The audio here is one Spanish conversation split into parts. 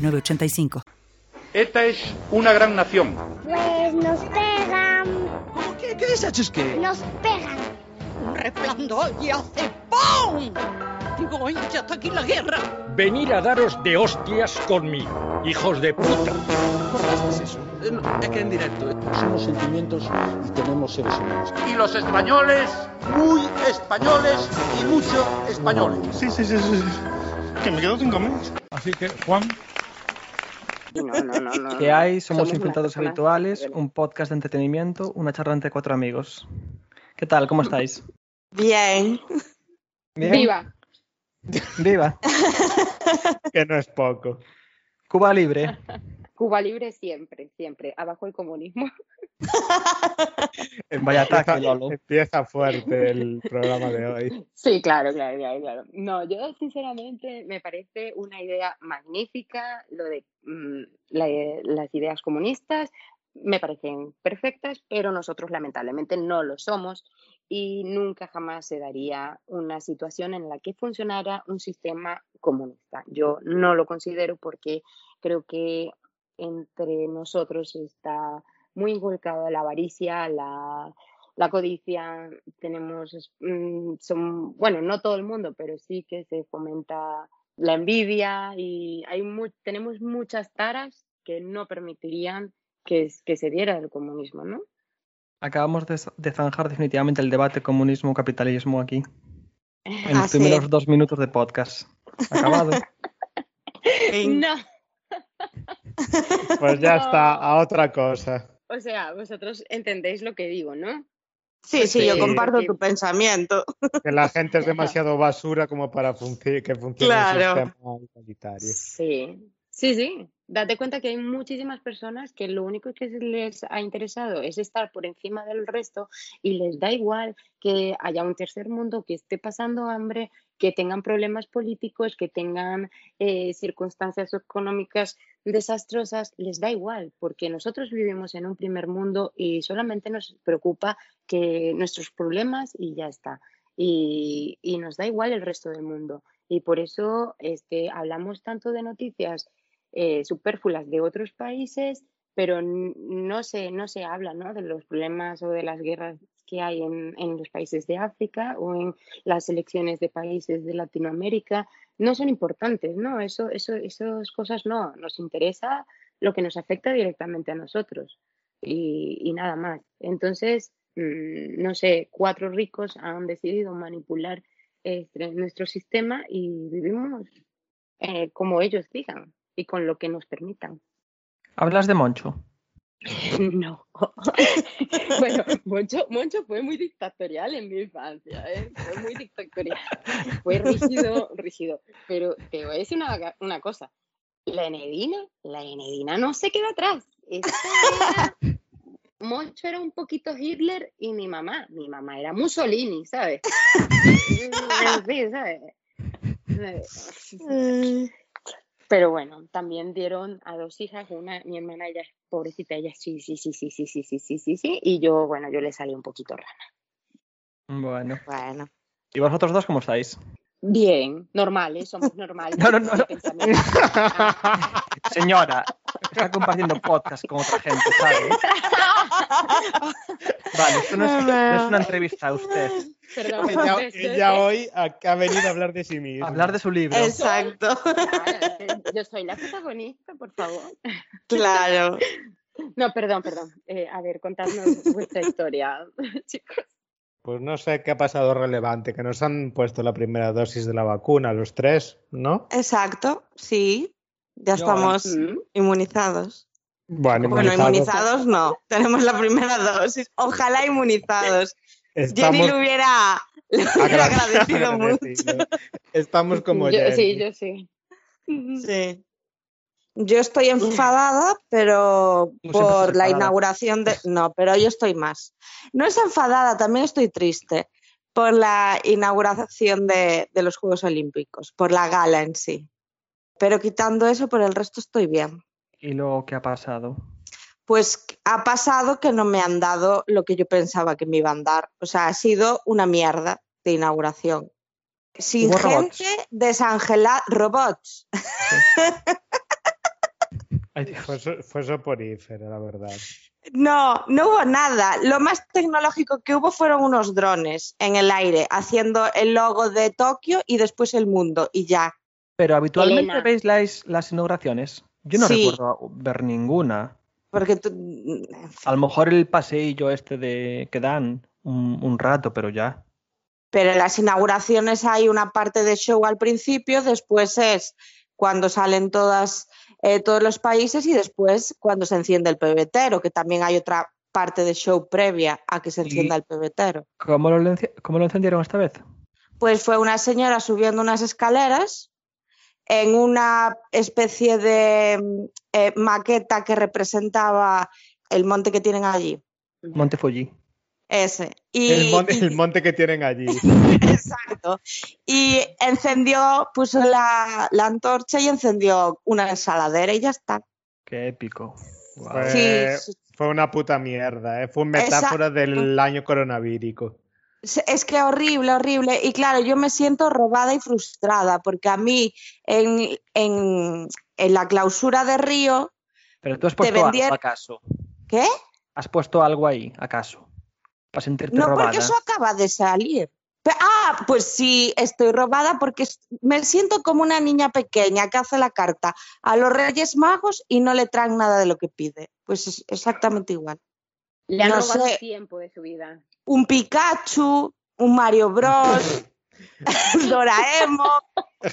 906985. Esta es una gran nación. Pues nos pegan. ¿Cómo que? ¿Qué deshaces qué? Nos pegan. Un resplandor y hace ¡pum! Digo, ¡ay, ya está aquí la guerra! Venir a daros de hostias conmigo, hijos de puta. ¿Cortaste eso? Eh, no, es que en directo. Somos sentimientos y tenemos seres humanos. Y los españoles, muy españoles y mucho españoles. Sí, sí, sí, sí. Que me quedo sin comer. Así que, Juan, no, no, no, no. ¿Qué hay? Somos, Somos Habituales, un podcast de entretenimiento, una charla entre cuatro amigos. ¿Qué tal? ¿Cómo estáis? Bien. ¿Bien? Viva. ¡Viva! Que no es poco. Cuba libre. Cuba libre siempre, siempre. Abajo el comunismo. Vaya ataque, Empieza- Lolo. Empieza fuerte el programa de hoy. Sí, claro, claro, claro, claro. No, yo sinceramente me parece una idea magnífica lo de mm, la- las ideas comunistas. Me parecen perfectas, pero nosotros lamentablemente no lo somos y nunca jamás se daría una situación en la que funcionara un sistema comunista. Yo no lo considero porque creo que entre nosotros está muy inculcada la avaricia, la, la codicia, tenemos, mm, son, bueno, no todo el mundo, pero sí que se fomenta la envidia y hay tenemos muchas taras que no permitirían que, se diera el comunismo, ¿no? Acabamos de, de zanjar definitivamente el debate comunismo-capitalismo aquí. En Ah, los sí. primeros dos minutos de podcast. Acabado. No, Pues ya No. está, a otra cosa. o sea, vosotros entendéis lo que digo, ¿no? Sí, sí, yo comparto Sí. tu pensamiento. Que la gente es demasiado basura como para que funcione Claro. un sistema igualitario. Sí, sí, sí. Date cuenta que hay muchísimas personas que lo único que les ha interesado es estar por encima del resto y les da igual que haya un tercer mundo, que esté pasando hambre, que tengan problemas políticos, que tengan eh, circunstancias económicas desastrosas, les da igual, porque nosotros vivimos en un primer mundo y solamente nos preocupa que nuestros problemas y ya está. Y, y nos da igual el resto del mundo. Y por eso este, hablamos tanto de noticias eh, superfluas de otros países, pero no se, no se habla ¿no? de los problemas o de las guerras que hay en, en los países de África o en las elecciones de países de Latinoamérica. No son importantes, ¿no? Eso, eso, esas cosas no. Nos interesa lo que nos afecta directamente a nosotros y, y nada más. Entonces, mm, no sé, cuatro ricos han decidido manipular este, nuestro sistema y vivimos eh, como ellos digan y con lo que nos permitan. ¿Hablas de Moncho? No. bueno, Moncho, Moncho fue muy dictatorial en mi infancia, ¿eh? Fue muy dictatorial. Fue rígido, rígido. Pero te voy a decir una, una cosa. La Enedina, la Enedina no se queda atrás. Era- Moncho era un poquito Hitler y mi mamá, mi mamá era Mussolini, ¿sabes? En fin, ¿sabes? Pero bueno, también dieron a dos hijas, una, mi hermana, ella, pobrecita, ella sí, sí, sí, sí, sí, sí, sí, sí, sí, sí, y yo, bueno, yo le salí un poquito rana. Bueno. Bueno. ¿Y vosotros dos cómo estáis? Bien, normales, somos normales. No, no, no. Ah, Señora, está compartiendo podcast con otra gente, ¿sabes? Vale, esto no es, no es una entrevista a usted. perdón, Ella, ella hoy ha, ha venido a hablar de sí misma. Hablar de su libro. Exacto. Claro, yo soy la protagonista, por favor. Claro. No, perdón, perdón. Eh, a ver, contadnos vuestra historia, chicos. Pues no sé qué ha pasado relevante, que nos han puesto la primera dosis de la vacuna, los tres, ¿no? Exacto, sí. Ya estamos Mm. inmunizados. Bueno, Bueno, inmunizados. no. Tenemos la primera dosis. Ojalá inmunizados. Jenny Estamos lo hubiera, le hubiera agradecido mucho. Estamos como Yo- Jenny. sí, yo sí. Sí. Yo estoy enfadada, pero por la enfadada. inauguración de... No, pero yo estoy más. No es enfadada, también estoy triste por la inauguración de, de los Juegos Olímpicos, por la gala en sí. Pero quitando eso, por el resto estoy bien. ¿Y lo que ha pasado? Pues ha pasado que no me han dado lo que yo pensaba que me iban a dar. O sea, ha sido una mierda de inauguración. Sin Hubo gente robots. desangelada, robots. Ay, Dios. Fue, fue soporífero, la verdad. No, no hubo nada. Lo más tecnológico que hubo fueron unos drones en el aire haciendo el logo de Tokio y después el mundo y ya. Pero habitualmente Elena. veis las, las inauguraciones. Yo no Sí. recuerdo ver ninguna. Porque tú- A lo mejor el paseillo este de que dan un, un rato, pero ya. Pero en las inauguraciones hay una parte de show al principio, después es cuando salen todas, eh, todos los países y después cuando se enciende el pebetero, que también hay otra parte de show previa a que se encienda el pebetero. ¿Cómo lo, cómo lo encendieron esta vez? Pues fue una señora subiendo unas escaleras en una especie de eh, maqueta que representaba el monte que tienen allí. Monte Fuji. Ese. Y, El, mon- y- el monte que tienen allí. Exacto. Y encendió, puso la, la antorcha y encendió una ensaladera y ya está. Qué épico. Fue, Sí, sí. fue una puta mierda, ¿eh? Fue una Exacto. metáfora del año coronavírico. Es que horrible, horrible. Y claro, yo me siento robada y frustrada porque a mí en, en, en la clausura de Río, Pero tú has te puesto vendieron- algo acaso. ¿qué? ¿Has puesto algo ahí, acaso? Para sentirte No, robada. porque eso acaba de salir. Ah, pues sí, estoy robada porque me siento como una niña pequeña que hace la carta a los Reyes Magos y no le traen nada de lo que pide. Pues es exactamente igual. Le han No robado sé. tiempo de su vida. Un Pikachu, un Mario Bros, Doraemon.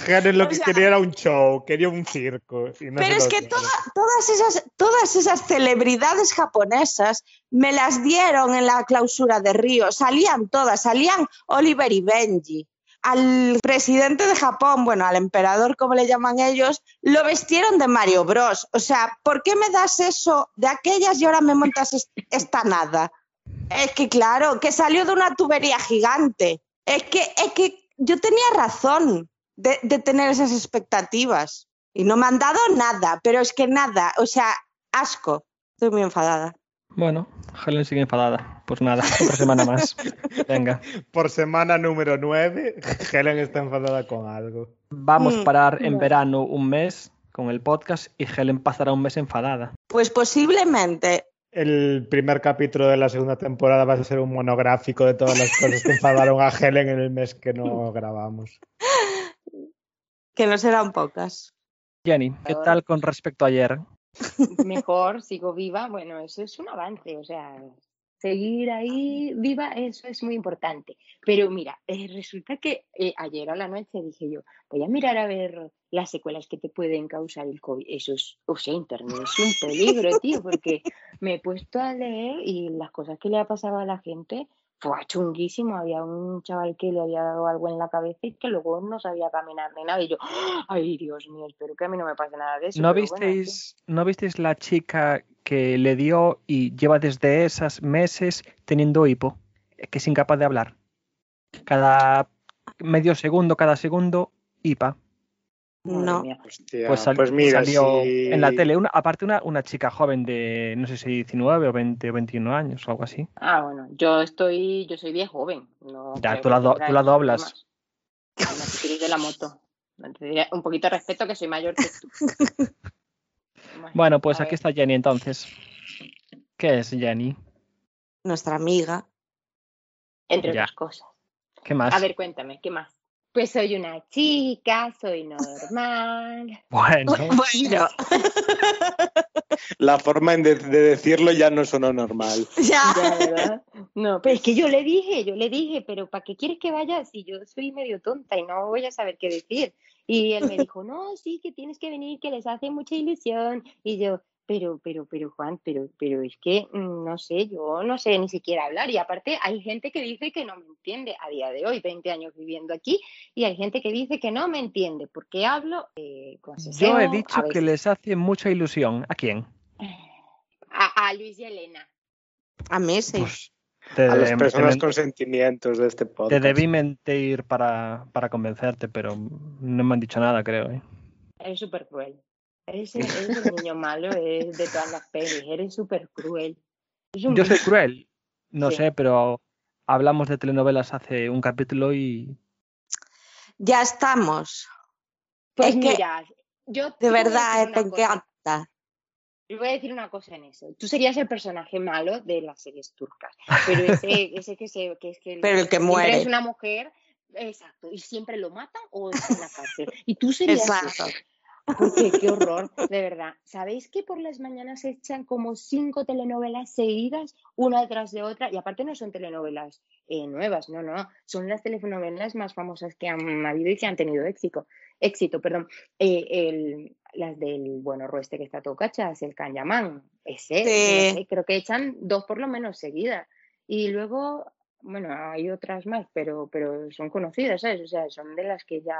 Helen lo O que sea- quería era un show, quería un circo. y no Pero es que toda- todas, esas, todas esas celebridades japonesas me las dieron en la clausura de Río. Salían todas, salían Oliver y Benji. Al presidente de Japón, bueno, al emperador, como le llaman ellos, lo vestieron de Mario Bros. O sea, ¿por qué me das eso de aquellas y ahora me montas es- esta nada? Es que claro, que salió de una tubería gigante. Es que, es que yo tenía razón de, de tener esas expectativas. Y no me han dado nada, pero es que nada, o sea, asco. Estoy muy enfadada. Bueno, Helen sigue enfadada. Pues nada, otra semana más. Venga. Por semana número 9, Helen está enfadada con algo. Vamos a Mm, parar en verano un mes con el podcast y Helen pasará un mes enfadada. Pues posiblemente, El primer capítulo de la segunda temporada va a ser un monográfico de todas las cosas que enfadaron a Helen en el mes que no grabamos. que no serán pocas. Jenny, ¿qué tal con respecto a ayer? Mejor, sigo viva. Bueno, eso es un avance, o sea, seguir ahí viva, eso es muy importante. Pero mira, eh, resulta que eh, ayer a la noche dije yo, voy a mirar a ver las secuelas que te pueden causar el COVID. Eso es, o sea, Internet es un peligro, tío, porque me he puesto a leer y las cosas que le ha pasado a la gente fue chunguísimo. Había un chaval que le había dado algo en la cabeza y que luego no sabía caminar ni nada. Y yo, ay, Dios mío, espero que a mí no me pase nada de eso. ¿No bueno, visteis, ¿No visteis la chica que le dio y lleva desde esos meses teniendo hipo? Que es incapaz de hablar. Cada medio segundo, cada segundo, hipa. No. Hostia, Pues, sal- pues mira, salió si- en la tele, una, aparte una, una chica joven de, no sé si 19 o 20 o 21 años o algo así. Ah, bueno, yo estoy, yo soy bien joven. No Ya, tú la do- tú la doblas. de la moto. Un poquito de respeto que soy mayor que tú. Bueno, pues aquí está Jenny entonces. ¿Qué es Jenny? Nuestra amiga. Entre Ya. otras cosas. ¿Qué más? A ver, cuéntame, ¿qué más? Pues soy una chica, soy normal. Bueno, Bueno, La forma de, de decirlo ya no sonó normal. ya. Ya, ¿verdad? No, pero es que yo le dije, yo le dije, pero ¿para qué quieres que vaya si yo soy medio tonta y no voy a saber qué decir? Y él me dijo, no, sí, que tienes que venir, que les hace mucha ilusión. Y yo, pero, pero, pero, Juan, pero, pero es que mm, no sé, yo no sé ni siquiera hablar. Y aparte, hay gente que dice que no me entiende a día de hoy, 20 años viviendo aquí, y hay gente que dice que no me entiende porque hablo eh, con Yo he dicho que les hace mucha ilusión. ¿A quién? a, a Luis y Elena. A mí sí. Te, A las te- personas te- con sentimientos de este te podcast. debí mentir para, para convencerte, pero no me han dicho nada, creo. ¿eh? Eres súper cruel. Eres, el- eres el niño malo eh, de todas las pelis. Eres súper cruel. Un Yo soy cruel, no Sí. sé, pero hablamos de telenovelas hace un capítulo y Ya estamos. Pues es que, mira, yo te de verdad, decir te encanta. Te voy a decir una cosa en eso. Tú serías el personaje malo de las series turcas. Pero ese, ese que, se, que es que Pero el que muere. es una mujer, exacto, y siempre lo matan o está en la cárcel. Y tú serías Exacto. ese. Porque qué horror, de verdad. ¿Sabéis que por las mañanas se echan como cinco telenovelas seguidas, una detrás de otra? Y aparte no son telenovelas eh, nuevas, no, no. Son las telenovelas más famosas que han habido y que han tenido éxito. Éxito, perdón. Eh, el- las del bueno Rueste que está todo cachas, el Canyamán, ese, Sí. no sé, creo que echan dos por lo menos seguidas. Y luego, bueno, hay otras más, pero, pero son conocidas, ¿sabes? O sea, son de las que ya.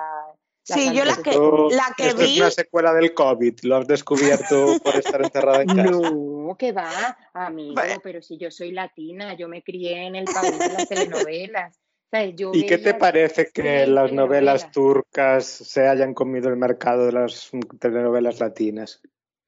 Sí, yo la que, la que Esto es vi, una secuela del COVID. Lo has descubierto por estar encerrada en casa. No, que va, amigo, pero si yo soy latina, yo me crié en el país de las telenovelas. ¿Y qué te parece que las novelas turcas se hayan comido el mercado de las telenovelas latinas?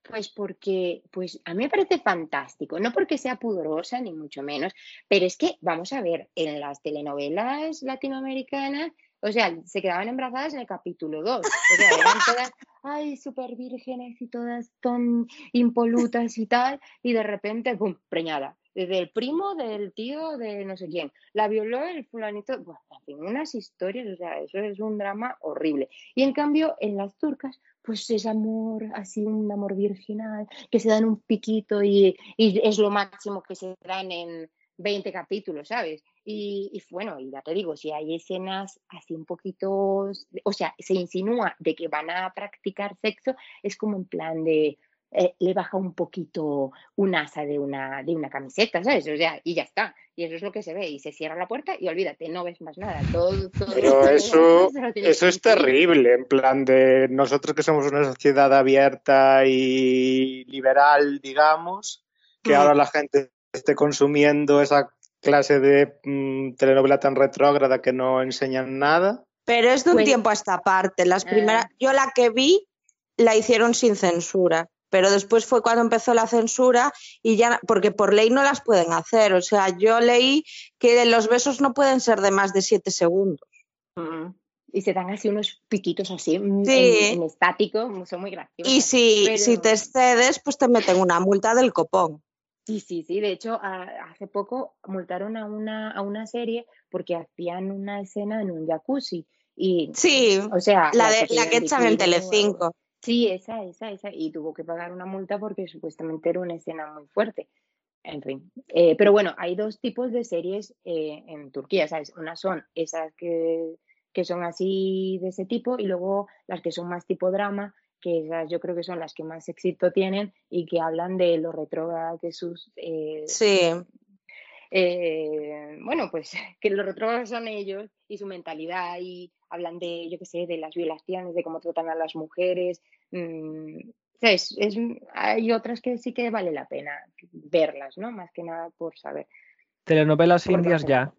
Pues porque, pues a mí me parece fantástico, no porque sea pudorosa ni mucho menos, pero es que, vamos a ver, en las telenovelas latinoamericanas, o sea, se quedaban embarazadas en el capítulo 2, o sea, eran todas, ay, súper vírgenes y todas tan impolutas y tal, y de repente, pum, preñada, desde el primo del tío de no sé quién, la violó el fulanito, bueno, en unas historias, o sea, eso es un drama horrible. Y en cambio, en las turcas, pues es amor, así un amor virginal, que se dan un piquito y, y es lo máximo que se dan en 20 capítulos, ¿sabes? Y, y bueno, y ya te digo, si hay escenas así un poquito, o sea, se insinúa de que van a practicar sexo, es como en plan de, eh, le baja un poquito un asa de una, de una camiseta, ¿sabes? O sea, y ya está. Y eso es lo que se ve. Y se cierra la puerta y olvídate, no ves más nada. Todo, todo Pero eso, eso es terrible, en plan de nosotros que somos una sociedad abierta y liberal, digamos, que Mm. ahora la gente esté consumiendo esa clase de mm, telenovela tan retrógrada que no enseñan nada. pero es de un Pues- tiempo a esta parte. Las primeras, Ah. yo la que vi la hicieron sin censura, pero después fue cuando empezó la censura y ya, porque por ley no las pueden hacer. O sea, yo leí que los besos no pueden ser de más de siete segundos. Mm. Y se dan así unos piquitos así mm, Sí. en, en estático, son muy graciosos. Y si, Pero- si te excedes, pues te meten una multa del copón. Sí, sí, sí. De hecho, a- hace poco multaron a una, a una serie porque hacían una escena en un jacuzzi. Y, Sí, o sea, la, las de, la que echan en Telecinco. Sí, esa, esa, esa. Y tuvo que pagar una multa porque supuestamente era una escena muy fuerte. En fin. Eh, pero bueno, hay dos tipos de series eh, en Turquía, ¿sabes? Unas son esas que, que son así de ese tipo y luego las que son más tipo drama, que esas yo creo que son las que más éxito tienen y que hablan de lo retrógrada que sus... eh, Sí, eh, bueno, pues que los retrógrados son ellos y su mentalidad y hablan de, yo qué sé, de las violaciones, de cómo tratan a las mujeres. mm. Es, hay otras que sí que vale la pena verlas, ¿no? Más que nada por saber. telenovelas Por indias ya.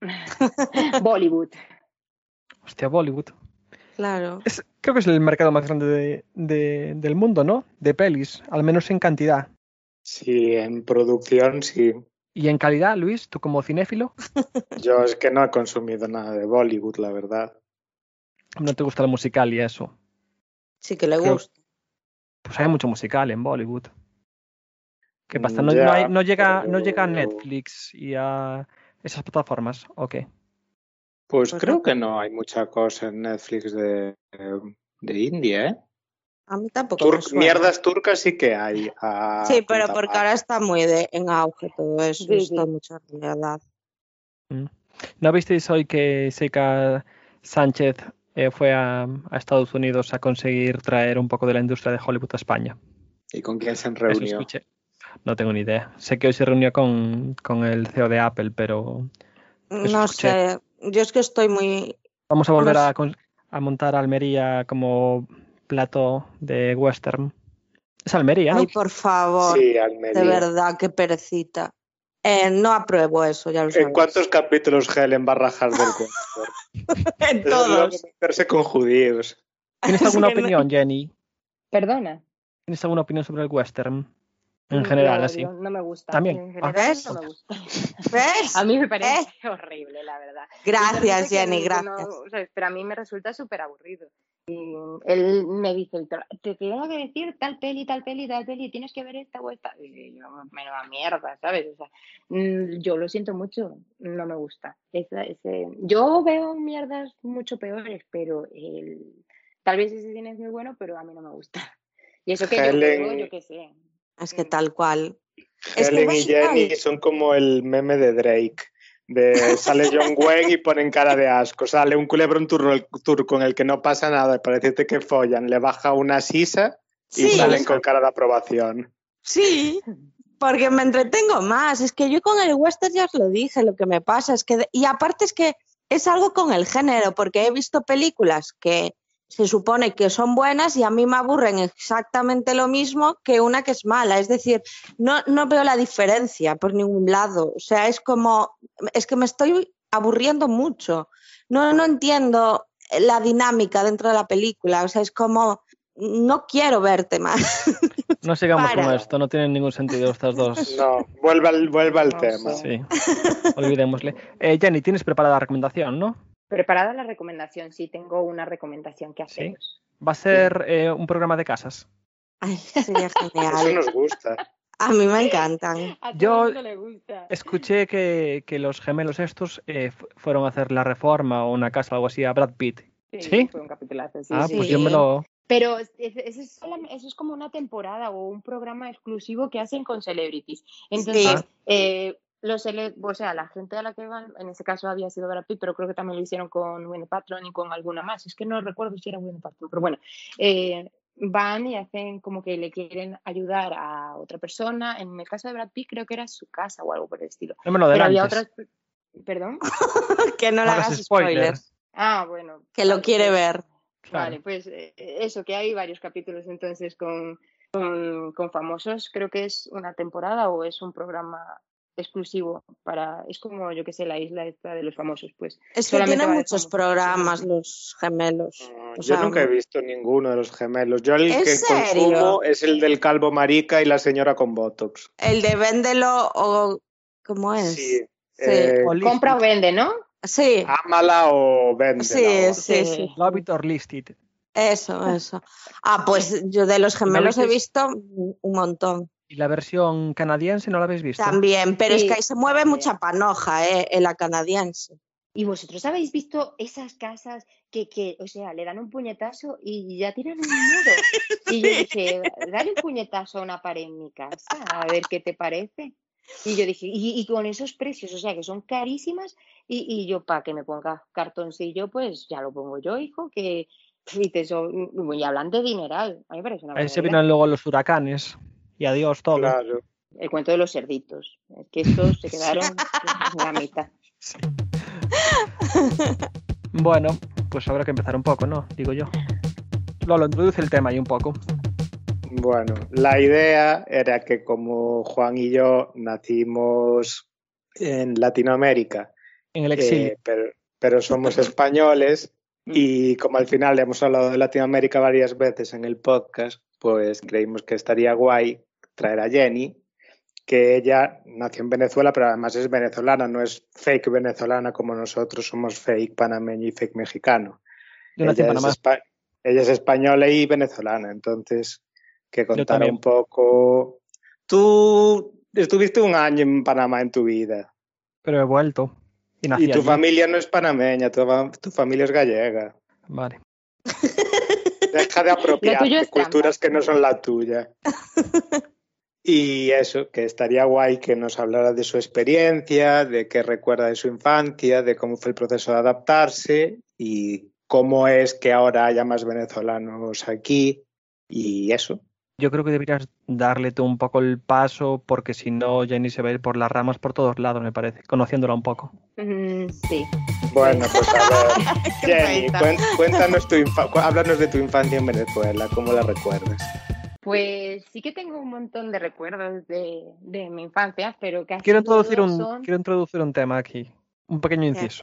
Bollywood. Hostia, Bollywood. Claro. Es- creo que es el mercado más grande de- de- del mundo, ¿no? De pelis, al menos en cantidad. Sí, en producción sí. Y en calidad, Luis, tú como cinéfilo, Yo es que no he consumido nada de Bollywood, la verdad. no te gusta el musical y eso. Sí que le Creo- gusta. Pues hay mucho musical en Bollywood. ¿Qué pasa? ¿No, no ya, hay- no llega, ¿No llega a Netflix y a esas plataformas? Ok. Pues Pues creo no. que no hay mucha cosa en Netflix de, de India, ¿eh? A mí tampoco me Tur- suena. mierdas turcas sí que hay. a Sí, pero porque ahora está muy de, en auge todo eso, Sí, está sí. mucha realidad. Mm. ¿No visteis hoy que Seika Sánchez eh, fue a, a Estados Unidos a conseguir traer un poco de la industria de Hollywood a España? ¿Y con quién se Eso reunió? escuché. No tengo ni idea. Sé que hoy se reunió con, con el CEO de Apple, pero No escuché. sé, yo es que estoy muy... vamos a volver a, a montar Almería como plato de western. Es Almería, ¿no? Ay, por favor, Sí, Almería. de verdad, qué perecita. Eh, no apruebo eso, ya lo sabes. ¿En cuántos capítulos Helen va a rajar del cuento? En todos. meterse con judíos. ¿Tienes alguna opinión, Jenny? Perdona. ¿Tienes alguna opinión sobre el western? En Lo general, odio, así. No me gusta. También. En general ¿Ves? no me gusta. ¿Ves? A mí me parece horrible, la verdad. Gracias, que Jenny, no- gracias. o sea, pero a mí me resulta súper aburrido. Y él me dice, te tengo que decir tal peli, tal peli, tal peli, tienes que ver esta o esta. Y yo, menuda mierda, ¿sabes? O sea, mm, yo lo siento mucho, no me gusta. Esa- ese- yo veo mierdas mucho peores, pero el, tal vez ese cine es muy bueno, pero a mí no me gusta. Y eso que yo Helen- veo, yo qué sé. Es que tal cual. Es que Helen y Jenny son como el meme de Drake. De sale John Wayne y ponen cara de asco. Sale un culebrón turco en el que no pasa nada para decirte que follan, le baja una sisa y Sí. salen con cara de aprobación. Sí, porque me entretengo más. Es que yo con el western ya os lo dije, lo que me pasa es que... Y aparte es que es algo con el género, porque he visto películas que se supone que son buenas y a mí me aburren exactamente lo mismo que una que es mala. Es decir, no, no veo la diferencia por ningún lado. O sea, es como... Es que me estoy aburriendo mucho. No, no entiendo la dinámica dentro de la película. O sea, es como... No quiero verte más. No sigamos con esto, no tienen ningún sentido estas dos. No, vuelva al, vuelva al No tema. Sí, olvidémosle. Eh, Jenny, tienes preparada la recomendación, ¿no? Preparada la recomendación, sí, tengo una recomendación que haceros. Va a ser eh, un programa de casas. Ay, sería Eso genial. nos gusta. A mí me encantan. A todo Yo- mundo le gusta. Escuché que, que los gemelos estos eh, fu- fueron a hacer la reforma o una casa o algo así a Brad Pitt. ¿Sí? Fue un capitulazo, sí, ah, sí. pues yo me lo... Pero es- es- eso es, eso es como una temporada o un programa exclusivo que hacen con celebrities. Entonces, Sí. eh, los o sea, la gente a la que van, en ese caso había sido Brad Pitt, pero creo que también lo hicieron con Winnie Patron y con alguna más. Es que no recuerdo si era Winnie Patron, pero bueno, eh, van y hacen como que le quieren ayudar a otra persona. En el caso de Brad Pitt creo que era su casa o algo por el estilo. No me lo Pero había otras... ¿Perdón? que no le hagas hagas spoiler. spoilers. Ah, bueno. Que lo quiere pues- ver. Claro. Vale, pues eh, eso, que hay varios capítulos entonces con, con, con famosos. Creo que es una temporada o es un programa exclusivo para. Es como, yo que sé, la isla esta de los famosos, pues. Es que tienen muchos famosos. programas los gemelos. O Yo sea, nunca he visto ninguno de los gemelos. Yo el ¿En que serio? consumo es el del calvo marica y la señora con botox. El de Véndelo o... ¿Cómo es? Sí. Sí. Eh, Compra o vende, ¿no? Sí, ámala o véndela. sí, sí, sí. Love it or list it. Eso, eso. Ah, pues yo de los gemelos he visto un montón ¿Y la versión canadiense no la habéis visto? también, pero es que ahí se mueve mucha panoja, ¿eh? En la canadiense. ¿Y vosotros habéis visto esas casas que, que, o sea, le dan un puñetazo y ya tiran un muro? Y yo dije, dale un puñetazo a una pared en mi casa, a ver qué te parece. Y yo dije, y, y con esos precios, o sea, que son carísimas, y, y yo, para que me ponga cartoncillo, pues ya lo pongo yo, hijo, que y, te so- y hablan de dineral, a mí me parece una Ahí se vienen luego los huracanes. Y adiós todo. Claro. El cuento de los cerditos, es que estos se quedaron en la mitad. Bueno, pues habrá que empezar un poco, ¿no? Digo yo. Lolo, introduce el tema ahí un poco. Bueno, la idea era que como Juan y yo nacimos en Latinoamérica, En el exilio. eh, pero, pero somos españoles y como al final hemos hablado de Latinoamérica varias veces en el podcast, pues creímos que estaría guay traer a Jenny, que ella nació en Venezuela, pero además es venezolana, no es fake venezolana como nosotros somos fake panameño y fake mexicano. Yo nací en Ella es, Panamá. espa- ella es española y venezolana, entonces que contara también. un poco. Tú estuviste un año en Panamá en tu vida Pero he vuelto. Y nací y tu allí. familia no es panameña, tu, fa- tu familia es gallega. Vale. Deja de apropiar es culturas que no son la tuya. Y eso, que estaría guay que nos hablara de su experiencia, de qué recuerda de su infancia, de cómo fue el proceso de adaptarse y cómo es que ahora haya más venezolanos aquí y eso. Yo creo que deberías darle tú un poco el paso porque si no Jenny se va a ir por las ramas por todos lados, me parece, conociéndola un poco. Mm, sí. Bueno, pues a ver, Jenny, cuéntanos tu háblanos de tu infancia en Venezuela, ¿cómo la recuerdas? Pues sí que tengo un montón de recuerdos de, de mi infancia, pero casi Quiero introducir todos un, son... quiero introducir un tema aquí, un pequeño inciso.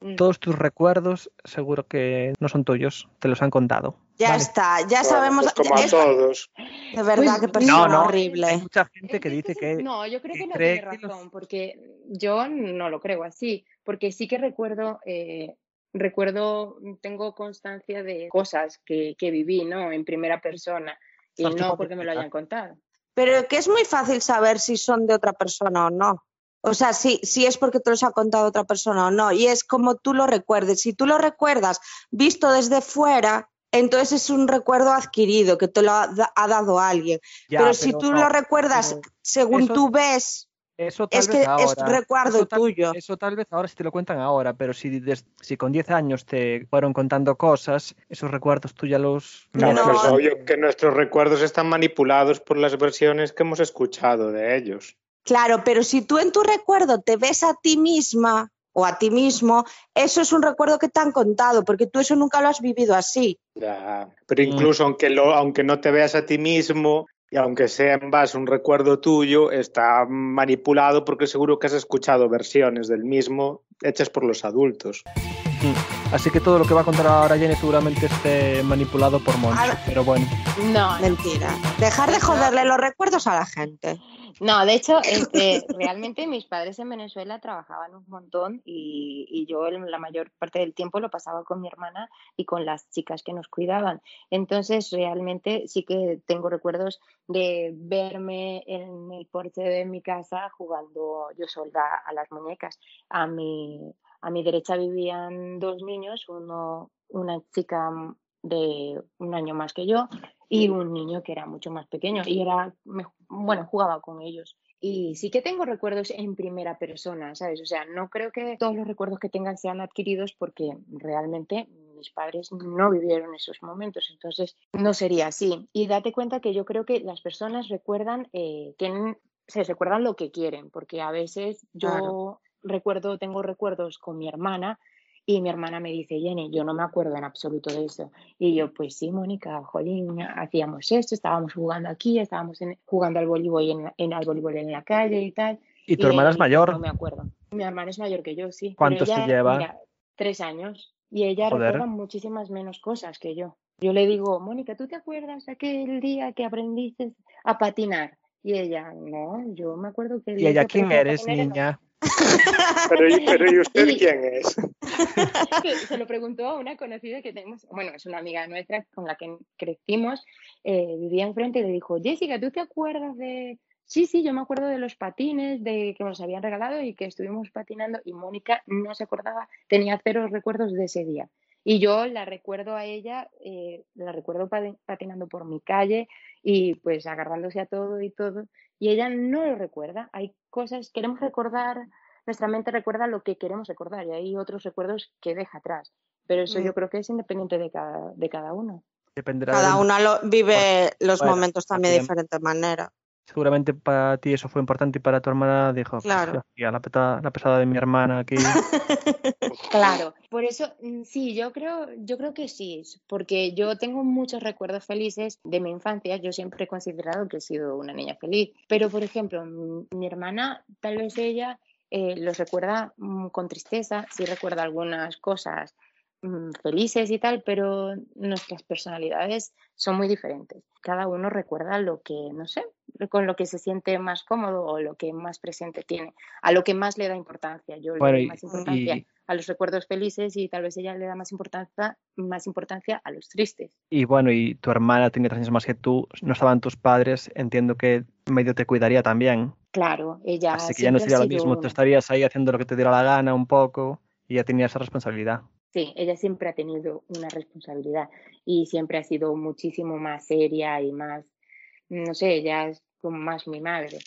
Mm. Todos tus recuerdos seguro que no son tuyos, te los han contado. Ya Vale. está, ya Bueno, sabemos. pues como a todos. de verdad, Pues, qué persona No, no. Hay horrible. mucha gente que dice que No, yo creo que que no tiene que los- razón, porque yo no lo creo así, porque sí que recuerdo, eh, recuerdo, tengo constancia de cosas que, que viví, ¿no? En primera persona, y no porque me lo hayan contado. Pero que es muy fácil saber si son de otra persona o no. O sea, si, si es porque te los ha contado otra persona o no. Y es como tú lo recuerdes. Si tú lo recuerdas visto desde fuera, entonces es un recuerdo adquirido que te lo ha, da- ha dado alguien. Ya, pero si tú no, lo recuerdas según eso- tú ves, Eso tal es vez que es ahora. recuerdo eso tal, tuyo. Eso tal vez ahora si te lo cuentan ahora, pero si, des- si con 10 años te fueron contando cosas, esos recuerdos tú ya los... Claro, No. pues obvio que nuestros recuerdos están manipulados por las versiones que hemos escuchado de ellos. Claro, pero si tú en tu recuerdo te ves a ti misma o a ti mismo, eso es un recuerdo que te han contado, porque tú eso nunca lo has vivido así. Ya, Pero incluso aunque, lo, aunque no te veas a ti mismo y aunque sea en base a un recuerdo tuyo, está manipulado porque seguro que has escuchado versiones del mismo hechas por los adultos. Así que todo lo que va a contar ahora Jenny seguramente esté manipulado por Moncho, pero bueno. No, Mentira. Dejar de joderle los recuerdos a la gente. No, de hecho, este, realmente mis padres en Venezuela trabajaban un montón y, y yo la mayor parte del tiempo lo pasaba con mi hermana y con las chicas que nos cuidaban. Entonces, realmente sí que tengo recuerdos de verme en el porche de mi casa jugando yo sola a las muñecas. A mi, a mi derecha vivían dos niños, uno, una chica de un año más que yo y un niño que era mucho más pequeño y era, me- bueno, jugaba con ellos. Y sí que tengo recuerdos en primera persona, ¿sabes? O sea, no creo que todos los recuerdos que tengan sean adquiridos porque realmente mis padres no vivieron esos momentos, entonces no sería así. Y date cuenta que yo creo que las personas recuerdan, eh, tienen, se recuerdan lo que quieren, porque a veces yo Claro. recuerdo, tengo recuerdos con mi hermana y mi hermana me dice, Jenny, yo no me acuerdo en absoluto de eso. Y yo, pues sí, Mónica, jolín, hacíamos esto, estábamos jugando aquí, estábamos en- jugando al voleibol en, en, al voleibol en la calle y tal. ¿Y tu hermana es mayor? No me acuerdo. Mi hermana es mayor que yo, sí. ¿Cuántos te ella, lleva? mira, tres años. Y ella Joder. recuerda muchísimas menos cosas que yo. Yo le digo, Mónica, ¿tú te acuerdas aquel día que aprendiste a patinar? Y ella, no, yo me acuerdo que ¿Y ella quién eres, niña? Pero, ¿y- pero ¿y usted quién es? se lo preguntó a una conocida que tenemos, bueno, es una amiga nuestra con la que crecimos, eh, vivía enfrente y le dijo, Jessica, ¿tú te acuerdas de...? Sí, sí, yo me acuerdo de los patines de que nos habían regalado y que estuvimos patinando y Mónica no se acordaba, tenía cero recuerdos de ese día. Y yo la recuerdo a ella, eh, la recuerdo pa- patinando por mi calle y pues agarrándose a todo y todo. Y ella no lo recuerda. Hay cosas, queremos recordar, nuestra mente recuerda lo que queremos recordar y hay otros recuerdos que deja atrás. Pero eso Mm. yo creo que es independiente de cada, de cada uno. Dependerá Cada del- una lo, vive los bueno, momentos también de diferente manera. Seguramente para ti eso fue importante y para tu hermana dijo, Claro. "Hostia, la, peta- la pesada de mi hermana aquí. Claro, por eso mm, sí, yo creo, yo creo que sí, porque yo tengo muchos recuerdos felices de mi infancia. Yo siempre he considerado que he sido una niña feliz. Pero, por ejemplo, mi hermana, tal vez ella eh, los recuerda mm, con tristeza, sí recuerda algunas cosas felices y tal, pero nuestras personalidades son muy diferentes. Cada uno recuerda lo que, no sé, con lo que se siente más cómodo o lo que más presente tiene, a lo que más le da importancia. Yo Bueno, le doy más importancia y- a los recuerdos felices y tal vez ella le da más importancia, más importancia a los tristes. Y bueno, y tu hermana tenía tres años más que tú, no estaban tus padres, entiendo que medio te cuidaría también. Claro, ella Así que ya no sería lo mismo, tú estarías ahí haciendo lo que te diera la gana un poco y ya tenías esa responsabilidad. Sí, ella siempre ha tenido una responsabilidad y siempre ha sido muchísimo más seria y más, no sé, ella es como más mi madre.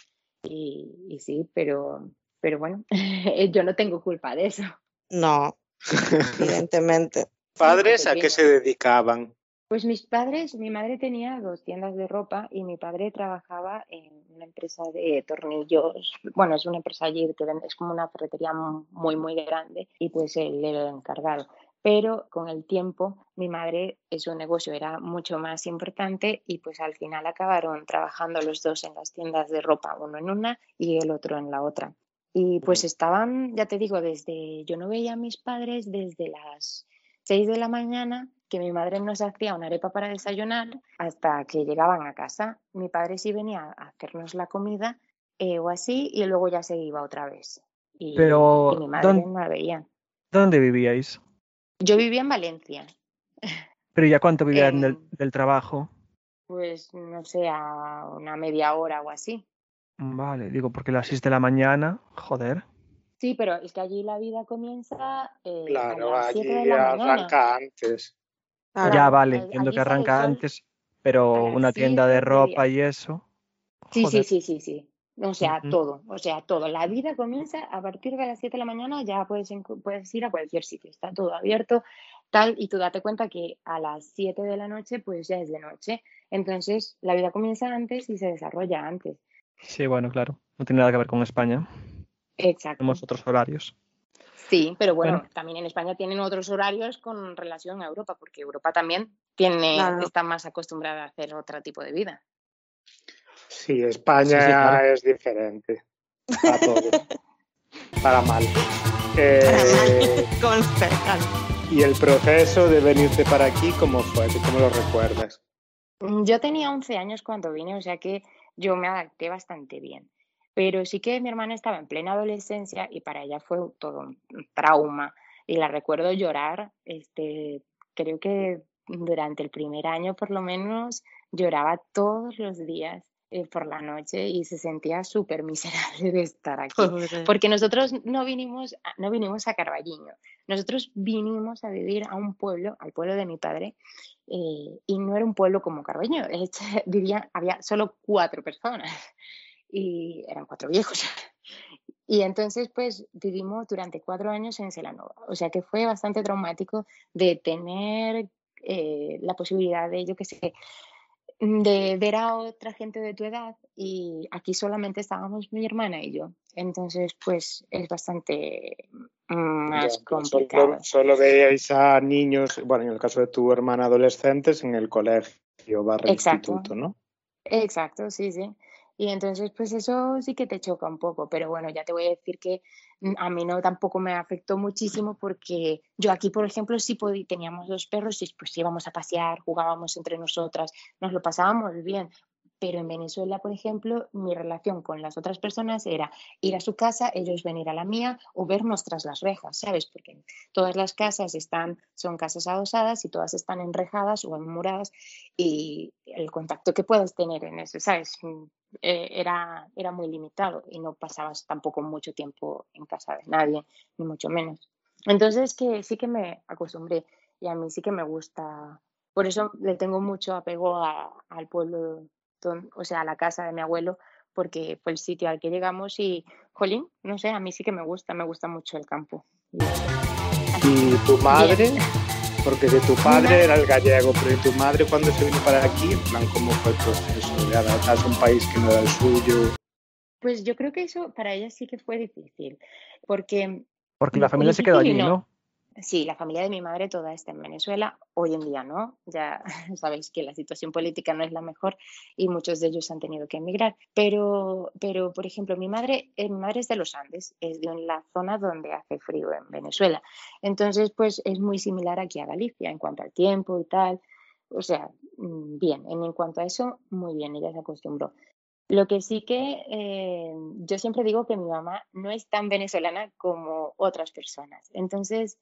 Y, y sí, pero, pero bueno, yo no tengo culpa de eso. No, evidentemente. ¿Padres a qué se dedicaban? Pues mis padres, mi madre tenía dos tiendas de ropa y mi padre trabajaba en una empresa de tornillos. Bueno, es una empresa allí que es como una ferretería muy, muy grande y pues él era el encargado. Pero con el tiempo, mi madre, su negocio era mucho más importante y pues al final acabaron trabajando los dos en las tiendas de ropa, uno en una y el otro en la otra. Y pues estaban, ya te digo, desde, yo no veía a mis padres desde las 6 de la mañana, que mi madre nos hacía una arepa para desayunar, hasta que llegaban a casa. Mi padre sí venía a hacernos la comida eh, o así, y luego ya se iba otra vez. Y, Pero, y mi madre ¿dónde- no la veía. ¿Dónde vivíais? Yo vivía en Valencia, Pero ¿ya cuánto vivían En- del, del trabajo? pues no sé, a una media hora o así. Vale, digo, porque las 6 de la mañana, joder. Sí, pero es que allí la vida comienza eh, Claro, a las 7 de la mañana. arranca antes. Ya vale, entiendo que arranca antes, pero las una tienda de ropa y eso. Sí, sí, sí, sí, sí. O sea, todo, o sea, todo. La vida comienza a partir de las 7 de la mañana, ya puedes, puedes ir a cualquier sitio, está todo abierto, tal, y tú date cuenta que a las 7 de la noche, pues ya es de noche. Entonces, la vida comienza antes y se desarrolla antes. Sí, bueno, claro. No tiene nada que ver con España. Exacto. Tenemos otros horarios. Sí, pero bueno, Bueno. también en España tienen otros horarios con relación a Europa, porque Europa también tiene, Claro. está más acostumbrada a hacer otro tipo de vida. Sí, España Sí, sí, claro. es diferente. Para todo. para mal. Eh, Con percal. y el proceso de venirte para aquí, ¿cómo fue? ¿Tú ¿Cómo lo recuerdas? Yo tenía 11 años cuando vine, o sea que yo me adapté bastante bien. Pero sí que mi hermana estaba en plena adolescencia y para ella fue todo un trauma. Y la recuerdo llorar, este, creo que durante el primer año por lo menos lloraba todos los días eh, por la noche y se sentía súper miserable de estar aquí. Porque nosotros no vinimos, a- no vinimos a Carballiño, nosotros vinimos a vivir a un pueblo, al pueblo de mi padre, eh, y no era un pueblo como Carballiño, vivía, había solo cuatro personas y eran cuatro viejos. Y entonces, pues vivimos durante cuatro años en Celanova, o sea que fue bastante traumático de tener eh, la posibilidad de, yo qué sé, de ver a otra gente de tu edad y aquí solamente estábamos mi hermana y yo. Entonces, pues es bastante más Ya, pero complicado. solo, solo veíais a niños, bueno, en el caso de tu hermana, adolescentes, en el colegio barra Exacto. instituto, ¿no? Exacto, sí, sí. Y entonces, pues eso sí que te choca un poco, pero bueno, ya te voy a decir que mm, a mí no tampoco me afectó muchísimo porque yo aquí, por ejemplo, sí podí- teníamos dos perros y pues íbamos a pasear, jugábamos entre nosotras, nos lo pasábamos bien. Pero en Venezuela, por ejemplo, mi relación con las otras personas era ir a su casa, ellos venir a la mía o vernos tras las rejas, ¿sabes? Porque todas las casas están, son casas adosadas y todas están enrejadas o enmuradas y el contacto que puedes tener en eso, ¿sabes? Mm, eh, era, era muy limitado y no pasabas tampoco mucho tiempo en casa de nadie, ni mucho menos. Entonces que sí que me acostumbré y a mí sí que me gusta, por eso le tengo mucho apego a- al pueblo, o sea, a la casa de mi abuelo, porque fue el sitio al que llegamos y, jolín, no sé, a mí sí que me gusta, me gusta mucho el campo. ¿Y tu madre? Porque de tu padre era el gallego, pero ¿y tu madre cuando se vino para aquí? En plan, ¿cómo fue el proceso de adaptarse a un país que no era el suyo? Pues yo creo que eso para ella sí que fue difícil, porque Porque la familia se quedó allí, ¿no? Sí, la familia de mi madre toda está en Venezuela. Hoy en día no, ya sabéis que la situación política no es la mejor y muchos de ellos han tenido que emigrar. Pero, pero por ejemplo, mi madre, eh, mi madre es de los Andes, es de la zona donde hace frío en Venezuela. Entonces, pues es muy similar aquí a Galicia en cuanto al tiempo y tal. O sea, mm, bien, en, cuanto a eso, muy bien, ella se acostumbró. Lo que sí que eh, yo siempre digo que mi mamá no es tan venezolana como otras personas. Entonces,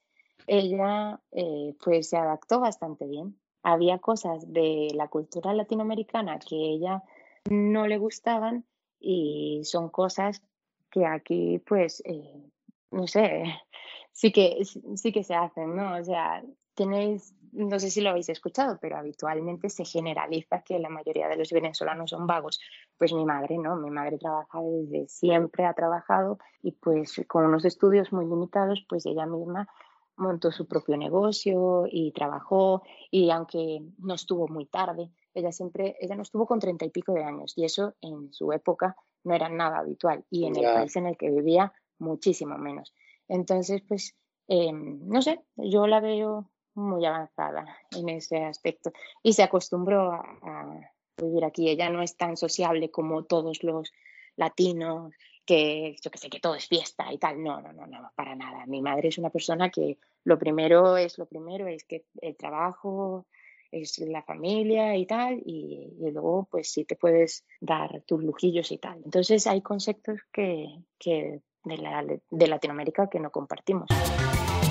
ella eh, pues se adaptó bastante bien. Había cosas de la cultura latinoamericana que ella no le gustaban y son cosas que aquí pues eh, no sé, sí que sí que se hacen, ¿no? O sea, tenéis, no sé si lo habéis escuchado, pero habitualmente se generaliza que la mayoría de los venezolanos son vagos. Pues mi madre, ¿no? Mi madre trabaja desde siempre, ha trabajado y pues con unos estudios muy limitados, pues ella misma montó su propio negocio y trabajó y aunque no estuvo muy tarde, ella siempre, ella no estuvo con treinta y pico de años y eso en su época no era nada habitual y en el país en el que vivía muchísimo menos. Entonces, pues, em, no sé, yo la veo muy avanzada en ese aspecto y se acostumbró a, a vivir aquí. Ella no es tan sociable como todos los latinos que yo que sé, que todo es fiesta y tal. No, no, no, no, para nada. Mi madre es una persona que lo primero es lo primero, es que el trabajo, es la familia y tal, y, luego pues sí te puedes dar tus lujillos y tal. Entonces hay conceptos que, que de, la, de Latinoamérica que no compartimos.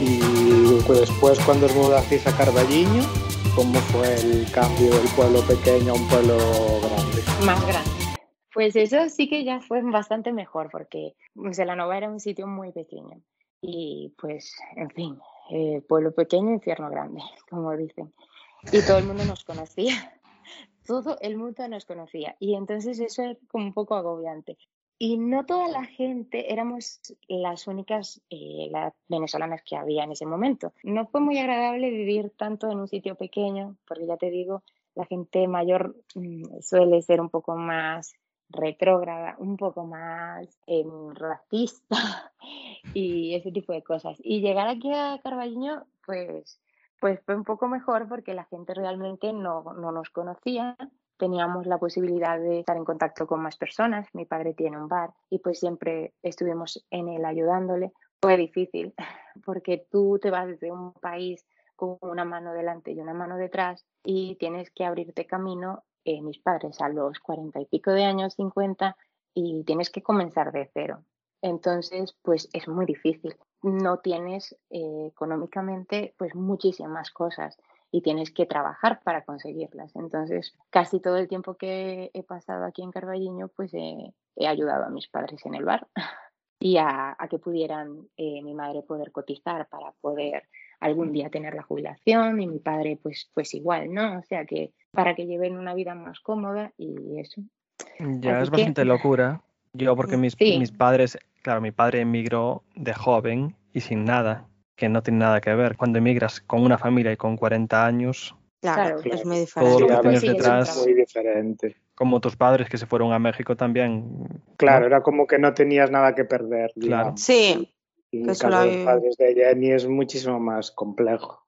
Y pues, después cuando os mudasteis a Carballiño, ¿cómo fue el cambio del pueblo pequeño a un pueblo grande? Más grande. Pues eso sí que ya fue bastante mejor porque Celanova era un sitio muy pequeño y pues, en fin, eh, pueblo pequeño, infierno grande, como dicen. Y todo el mundo nos conocía, todo el mundo nos conocía y entonces eso era como un poco agobiante. Y no toda la gente éramos las únicas eh, las venezolanas que había en ese momento. No fue muy agradable vivir tanto en un sitio pequeño, porque ya te digo, la gente mayor mm, suele ser un poco más retrógrada, un poco más eh, racista y ese tipo de cosas. Y llegar aquí a Carballiño, pues, pues fue un poco mejor porque la gente realmente no, no nos conocía teníamos la posibilidad de estar en contacto con más personas. Mi padre tiene un bar y pues siempre estuvimos en él ayudándole. Fue difícil porque tú te vas desde un país con una mano delante y una mano detrás y tienes que abrirte camino. Eh, mis padres a los cuarenta y pico de años, cincuenta, y tienes que comenzar de cero. Entonces, pues es muy difícil. No tienes eh, económicamente pues muchísimas cosas y tienes que trabajar para conseguirlas. Entonces, casi todo el tiempo que he pasado aquí en Carballiño, pues he ayudado a mis padres en el bar y a, que pudieran eh, mi madre poder cotizar para poder algún día tener la jubilación y mi padre pues, pues igual, ¿no? O sea que para que lleven una vida más cómoda y eso. Ya es bastante locura. Yo porque mis, mis padres, claro, mi padre emigró de joven y sin nada que no tiene nada que ver. Cuando emigras con una familia y con 40 años, claro, es muy diferente. Todo lo que tienes detrás, muy diferente. Como tus padres que se fueron a México también. Claro, era como que no tenías nada que perder. Claro. Sí. Y el caso de los padres de Jenny es muchísimo más complejo.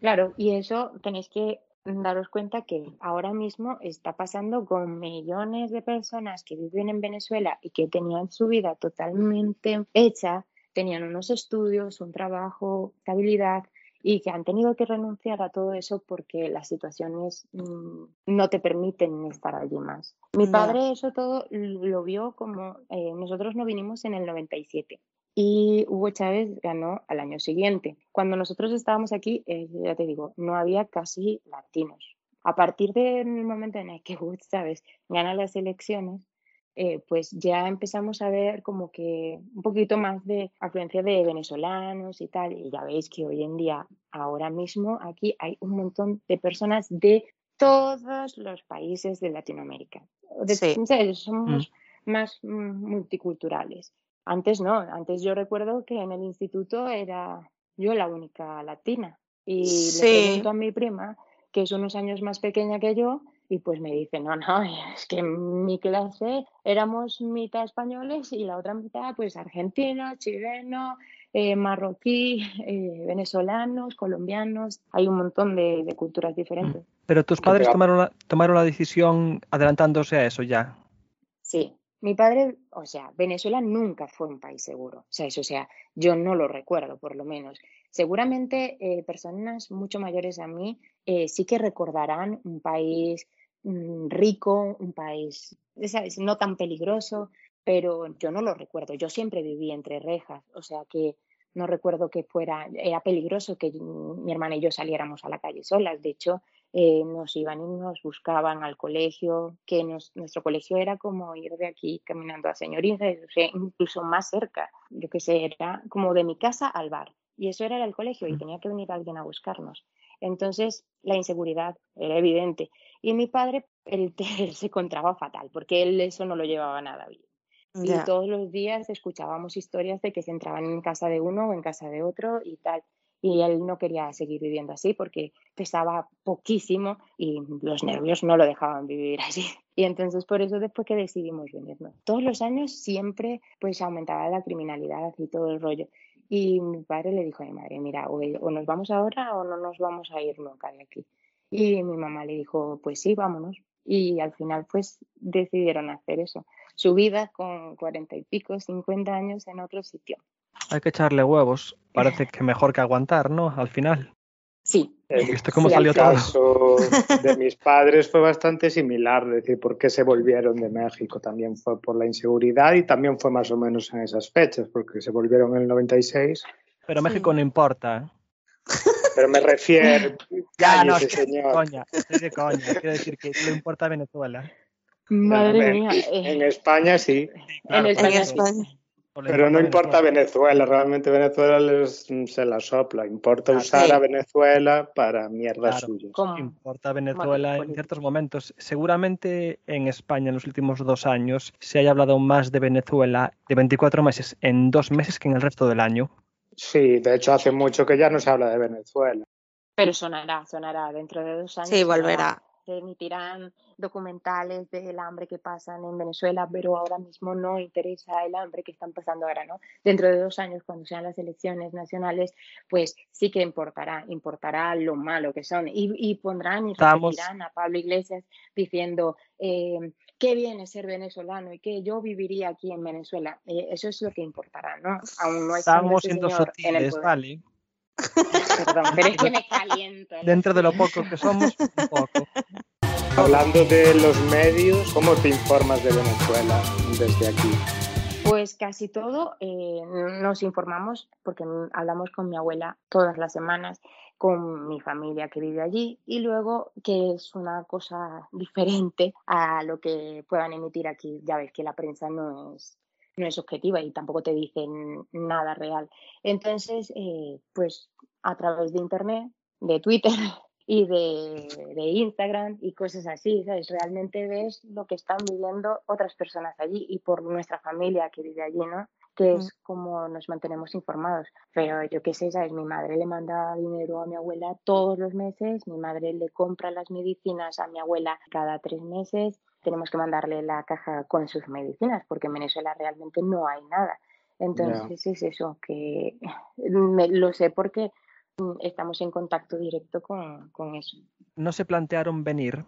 Claro, y eso tenéis que daros cuenta que ahora mismo está pasando con millones de personas que viven en Venezuela y que tenían su vida totalmente hecha tenían unos estudios, un trabajo, estabilidad y que han tenido que renunciar a todo eso porque las situaciones mm, no te permiten estar allí más. Mi padre eso todo lo vio como eh, nosotros no vinimos en el 97 y Hugo Chávez ganó al año siguiente. Cuando nosotros estábamos aquí, eh, ya te digo, no había casi latinos. A partir del momento en el que Hugo Chávez gana las elecciones, eh, pues ya empezamos a ver como que un poquito más de afluencia de venezolanos y tal. Y ya veis que hoy en día, ahora mismo, aquí hay un montón de personas de todos los países de Latinoamérica. Somos mm. más multiculturales. Antes no, antes yo recuerdo que en el instituto era yo la única latina. Y le pregunto a mi prima, que es unos años más pequeña que yo, y pues me dice, no, no, es que en mi clase éramos mitad españoles y la otra mitad pues argentino, chileno, eh, marroquí, eh, venezolanos, colombianos, hay un montón de, culturas diferentes. Pero tus padres tomaron la, tomaron la decisión adelantándose a eso ya. Sí, mi padre, o sea, Venezuela nunca fue un país seguro. O sea, eso, o sea, yo no lo recuerdo, por lo menos. Seguramente eh, personas mucho mayores a mí sí que recordarán un país Mm, rico, un país no tan peligroso, pero yo no lo recuerdo. Yo siempre viví entre rejas, o sea que no recuerdo que fuera, era peligroso que mi hermana y yo saliéramos a la calle solas. De hecho, eh, nos iban y nos buscaban al colegio, que nuestro colegio era como ir de aquí caminando a Señorita, incluso más cerca. Yo que sé, era como de mi casa al bar. Y eso era el colegio y mm. tenía que venir alguien a buscarnos. Entonces, la inseguridad era evidente. Y mi padre, él, se encontraba fatal, porque él eso no lo llevaba nada bien. Y todos los días escuchábamos historias de que se entraban en casa de uno o en casa de otro y tal. Y él no quería seguir viviendo así porque pesaba poquísimo y los nervios no lo dejaban vivir así. Y entonces por eso después que decidimos venirnos. Todos los años siempre pues aumentaba la criminalidad y todo el rollo. Y mi padre le dijo a mi madre, mira, o, o nos vamos ahora o no nos vamos a ir nunca de aquí. Y mi mamá le dijo, pues sí, vámonos. Y al final pues decidieron hacer eso. Su vida con cuarenta y pico, cincuenta años en otro sitio. Hay que echarle huevos. Parece que mejor que aguantar, ¿no? Al final. Sí. ¿Viste cómo Sí, salió el todo? caso de mis padres fue bastante similar, es decir, por qué se volvieron de México. También fue por la inseguridad y también fue más o menos en esas fechas, porque se volvieron en el 96. Pero México no importa. ¿eh? Pero me refiero, Ya, no, de señor. coña, estoy de coña. Quiero decir que no importa Venezuela. Madre En- mía. eh, En España sí, en España, sí. Pero no importa Venezuela. Realmente Venezuela les, se la sopla. Importa usar Sí. a Venezuela para mierdas Claro. suyas. Importa Venezuela en ciertos momentos. Seguramente en España en los últimos dos años se haya hablado más de Venezuela de 24 meses en dos meses que en el resto del año. Sí, de hecho hace mucho que ya no se habla de Venezuela. Pero sonará, sonará. Dentro de dos años. Sí, sonará. volverá. Se emitirán documentales del hambre que pasan en Venezuela, pero ahora mismo no interesa el hambre que están pasando ahora, ¿no? Dentro de dos años, cuando sean las elecciones nacionales, pues sí que importará, importará lo malo que son. Y, y pondrán y repetirán a Pablo Iglesias diciendo eh, qué bien es ser venezolano y que yo viviría aquí en Venezuela. Eh, eso es lo que importará, ¿no? Aún no Estamos ese siendo en el sutiles, poder. ¿vale? Perdón, pero es que me caliento. Dentro de lo poco que somos, un poco. Hablando de los medios, ¿cómo te informas de Venezuela desde aquí? Pues casi todo eh, nos informamos porque hablamos con mi abuela todas las semanas, con mi familia que vive allí y luego que es una cosa diferente a lo que puedan emitir aquí. Ya ves que la prensa no es, no es objetiva y tampoco te dicen nada real. Entonces, eh, pues a través de Internet, de Twitter y de, de Instagram y cosas así, ¿sabes? Realmente ves lo que están viviendo otras personas allí y por nuestra familia que vive allí, ¿no? Que es como nos mantenemos informados. Pero yo qué sé, ¿sabes? Mi madre le manda dinero a mi abuela todos los meses, mi madre le compra las medicinas a mi abuela cada tres meses, tenemos que mandarle la caja con sus medicinas porque en Venezuela realmente no hay nada. Entonces es eso, que me- lo sé porque mm, estamos en contacto directo con, con eso. No se plantearon venir.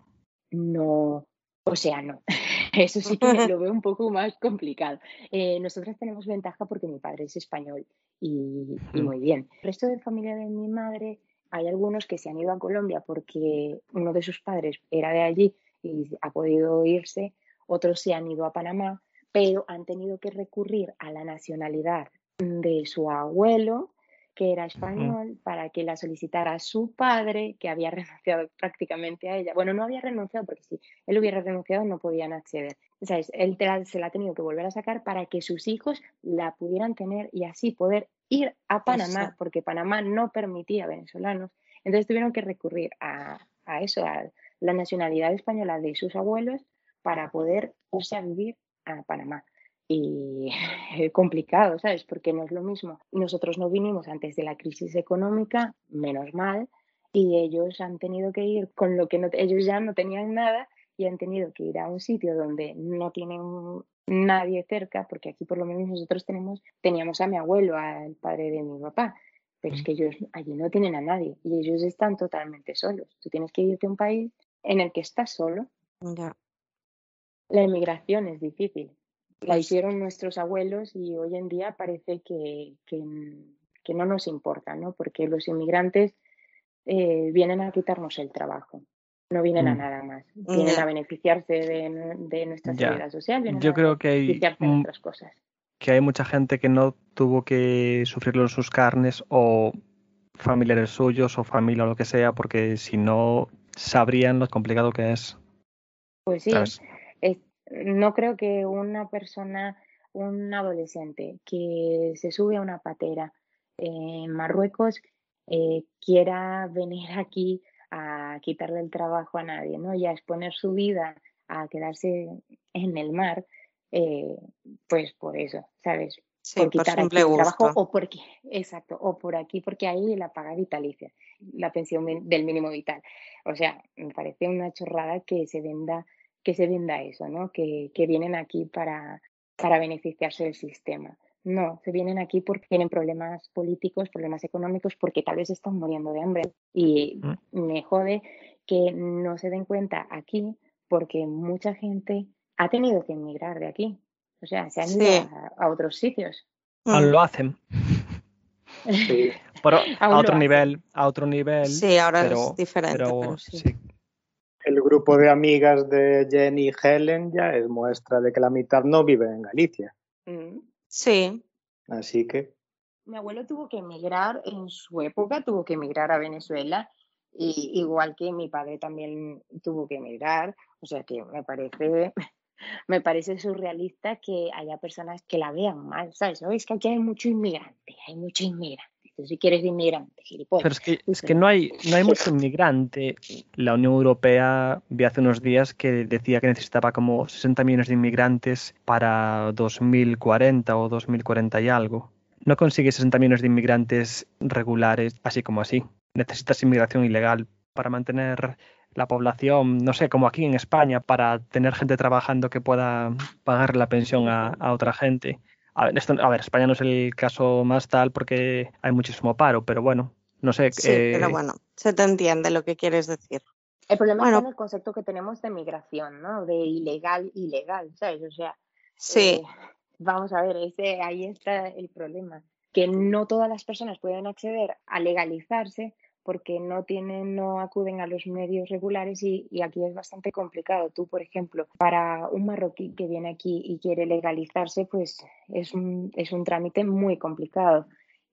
No, o sea, no. Eso sí que lo veo un poco más complicado. Eh, nosotras tenemos ventaja porque mi padre es español y, y Mm. muy bien. El resto de familia de mi madre, hay algunos que se han ido a Colombia porque uno de sus padres era de allí y ha podido irse, otros se han ido a Panamá, pero han tenido que recurrir a la nacionalidad de su abuelo, que era español, para que la solicitara su padre, que había renunciado prácticamente a ella. Bueno, no había renunciado porque si él hubiera renunciado no podían acceder. ¿Sabes? Él la- se la ha tenido que volver a sacar para que sus hijos la pudieran tener y así poder ir a Panamá, Eso. porque Panamá no permitía venezolanos. Entonces tuvieron que recurrir a, a eso, a la nacionalidad española de sus abuelos para poder irse a vivir a Panamá. Y complicado, ¿sabes? Porque no es lo mismo. Nosotros no vinimos antes de la crisis económica, menos mal, y ellos han tenido que ir con lo que no, ellos ya no tenían nada y han tenido que ir a un sitio donde no tienen nadie cerca, porque aquí por lo menos nosotros tenemos, teníamos a mi abuelo, al padre de mi papá, pero es que ellos allí no tienen a nadie y ellos están totalmente solos. Tú tienes que irte a un país en el que estás solo. Ya. La inmigración es difícil. La Pues- hicieron nuestros abuelos y hoy en día parece que, que, que no nos importa, ¿no? Porque los inmigrantes eh, vienen a quitarnos el trabajo, no vienen a Mm. nada más. Vienen Ya. a beneficiarse de, de nuestra Ya. seguridad social, vienen Yo a creo que hay, beneficiarse de mm, otras cosas. que hay mucha gente que no tuvo que sufrirlo en sus carnes o familiares suyos o familia o lo que sea, porque si no sabrían lo complicado que es. Pues sí, no creo que una persona, un adolescente que se sube a una patera en Marruecos eh, quiera venir aquí a quitarle el trabajo a nadie, ¿no? Y a exponer su vida a quedarse en el mar, eh, pues por eso, ¿sabes? Sí, por quitar aquí el trabajo gusto. o por aquí, exacto, o por aquí porque hay la paga vitalicia, la pensión del mínimo vital. O sea, me parece una chorrada que se venda, que se venda eso, ¿no? Que, que vienen aquí para, para beneficiarse del sistema. No, se vienen aquí porque tienen problemas políticos, problemas económicos, porque tal vez están muriendo de hambre. Y me jode que no se den cuenta aquí porque mucha gente ha tenido que emigrar de aquí. O sea, se han ido Sí. a, a otros sitios. Aún lo hacen. Pero Aún a otro hacen. nivel, a otro nivel. Sí, ahora pero- es diferente, pero pero sí. sí. El grupo de amigas de Jenny y Helen ya es muestra de que la mitad no vive en Galicia. Mm. Sí. Así que Mi abuelo tuvo que emigrar en su época, tuvo que emigrar a Venezuela, y igual que mi padre también tuvo que emigrar. O sea que me parece, me parece surrealista que haya personas que la vean mal, ¿sabes? "Oh, es que aquí hay mucho inmigrante, hay mucho inmigrante. Tú si quieres de inmigrante, gilipollas. Pero es que, es que no hay, no hay mucho inmigrante. La Unión Europea vi hace unos días que decía que necesitaba como 60 millones de inmigrantes para 2040 o 2040 y algo. No consigues 60 millones de inmigrantes regulares así como así. Necesitas inmigración ilegal para mantener la población, no sé, como aquí en España, para tener gente trabajando que pueda pagar la pensión a, a otra gente. A ver, esto, a ver, España no es el caso más tal porque hay muchísimo paro, pero bueno, no sé. Sí, eh, pero bueno, se te entiende lo que quieres decir. El problema Bueno. está en el concepto que tenemos de migración, ¿no? De ilegal, ilegal, ¿sabes? O sea, Sí. eh, vamos a ver, ese, ahí está el problema, que no todas las personas pueden acceder a legalizarse porque no tienen, no acuden a los medios regulares y, y aquí es bastante complicado. Tú, por ejemplo, para un marroquí que viene aquí y quiere legalizarse, pues es un, es un trámite muy complicado.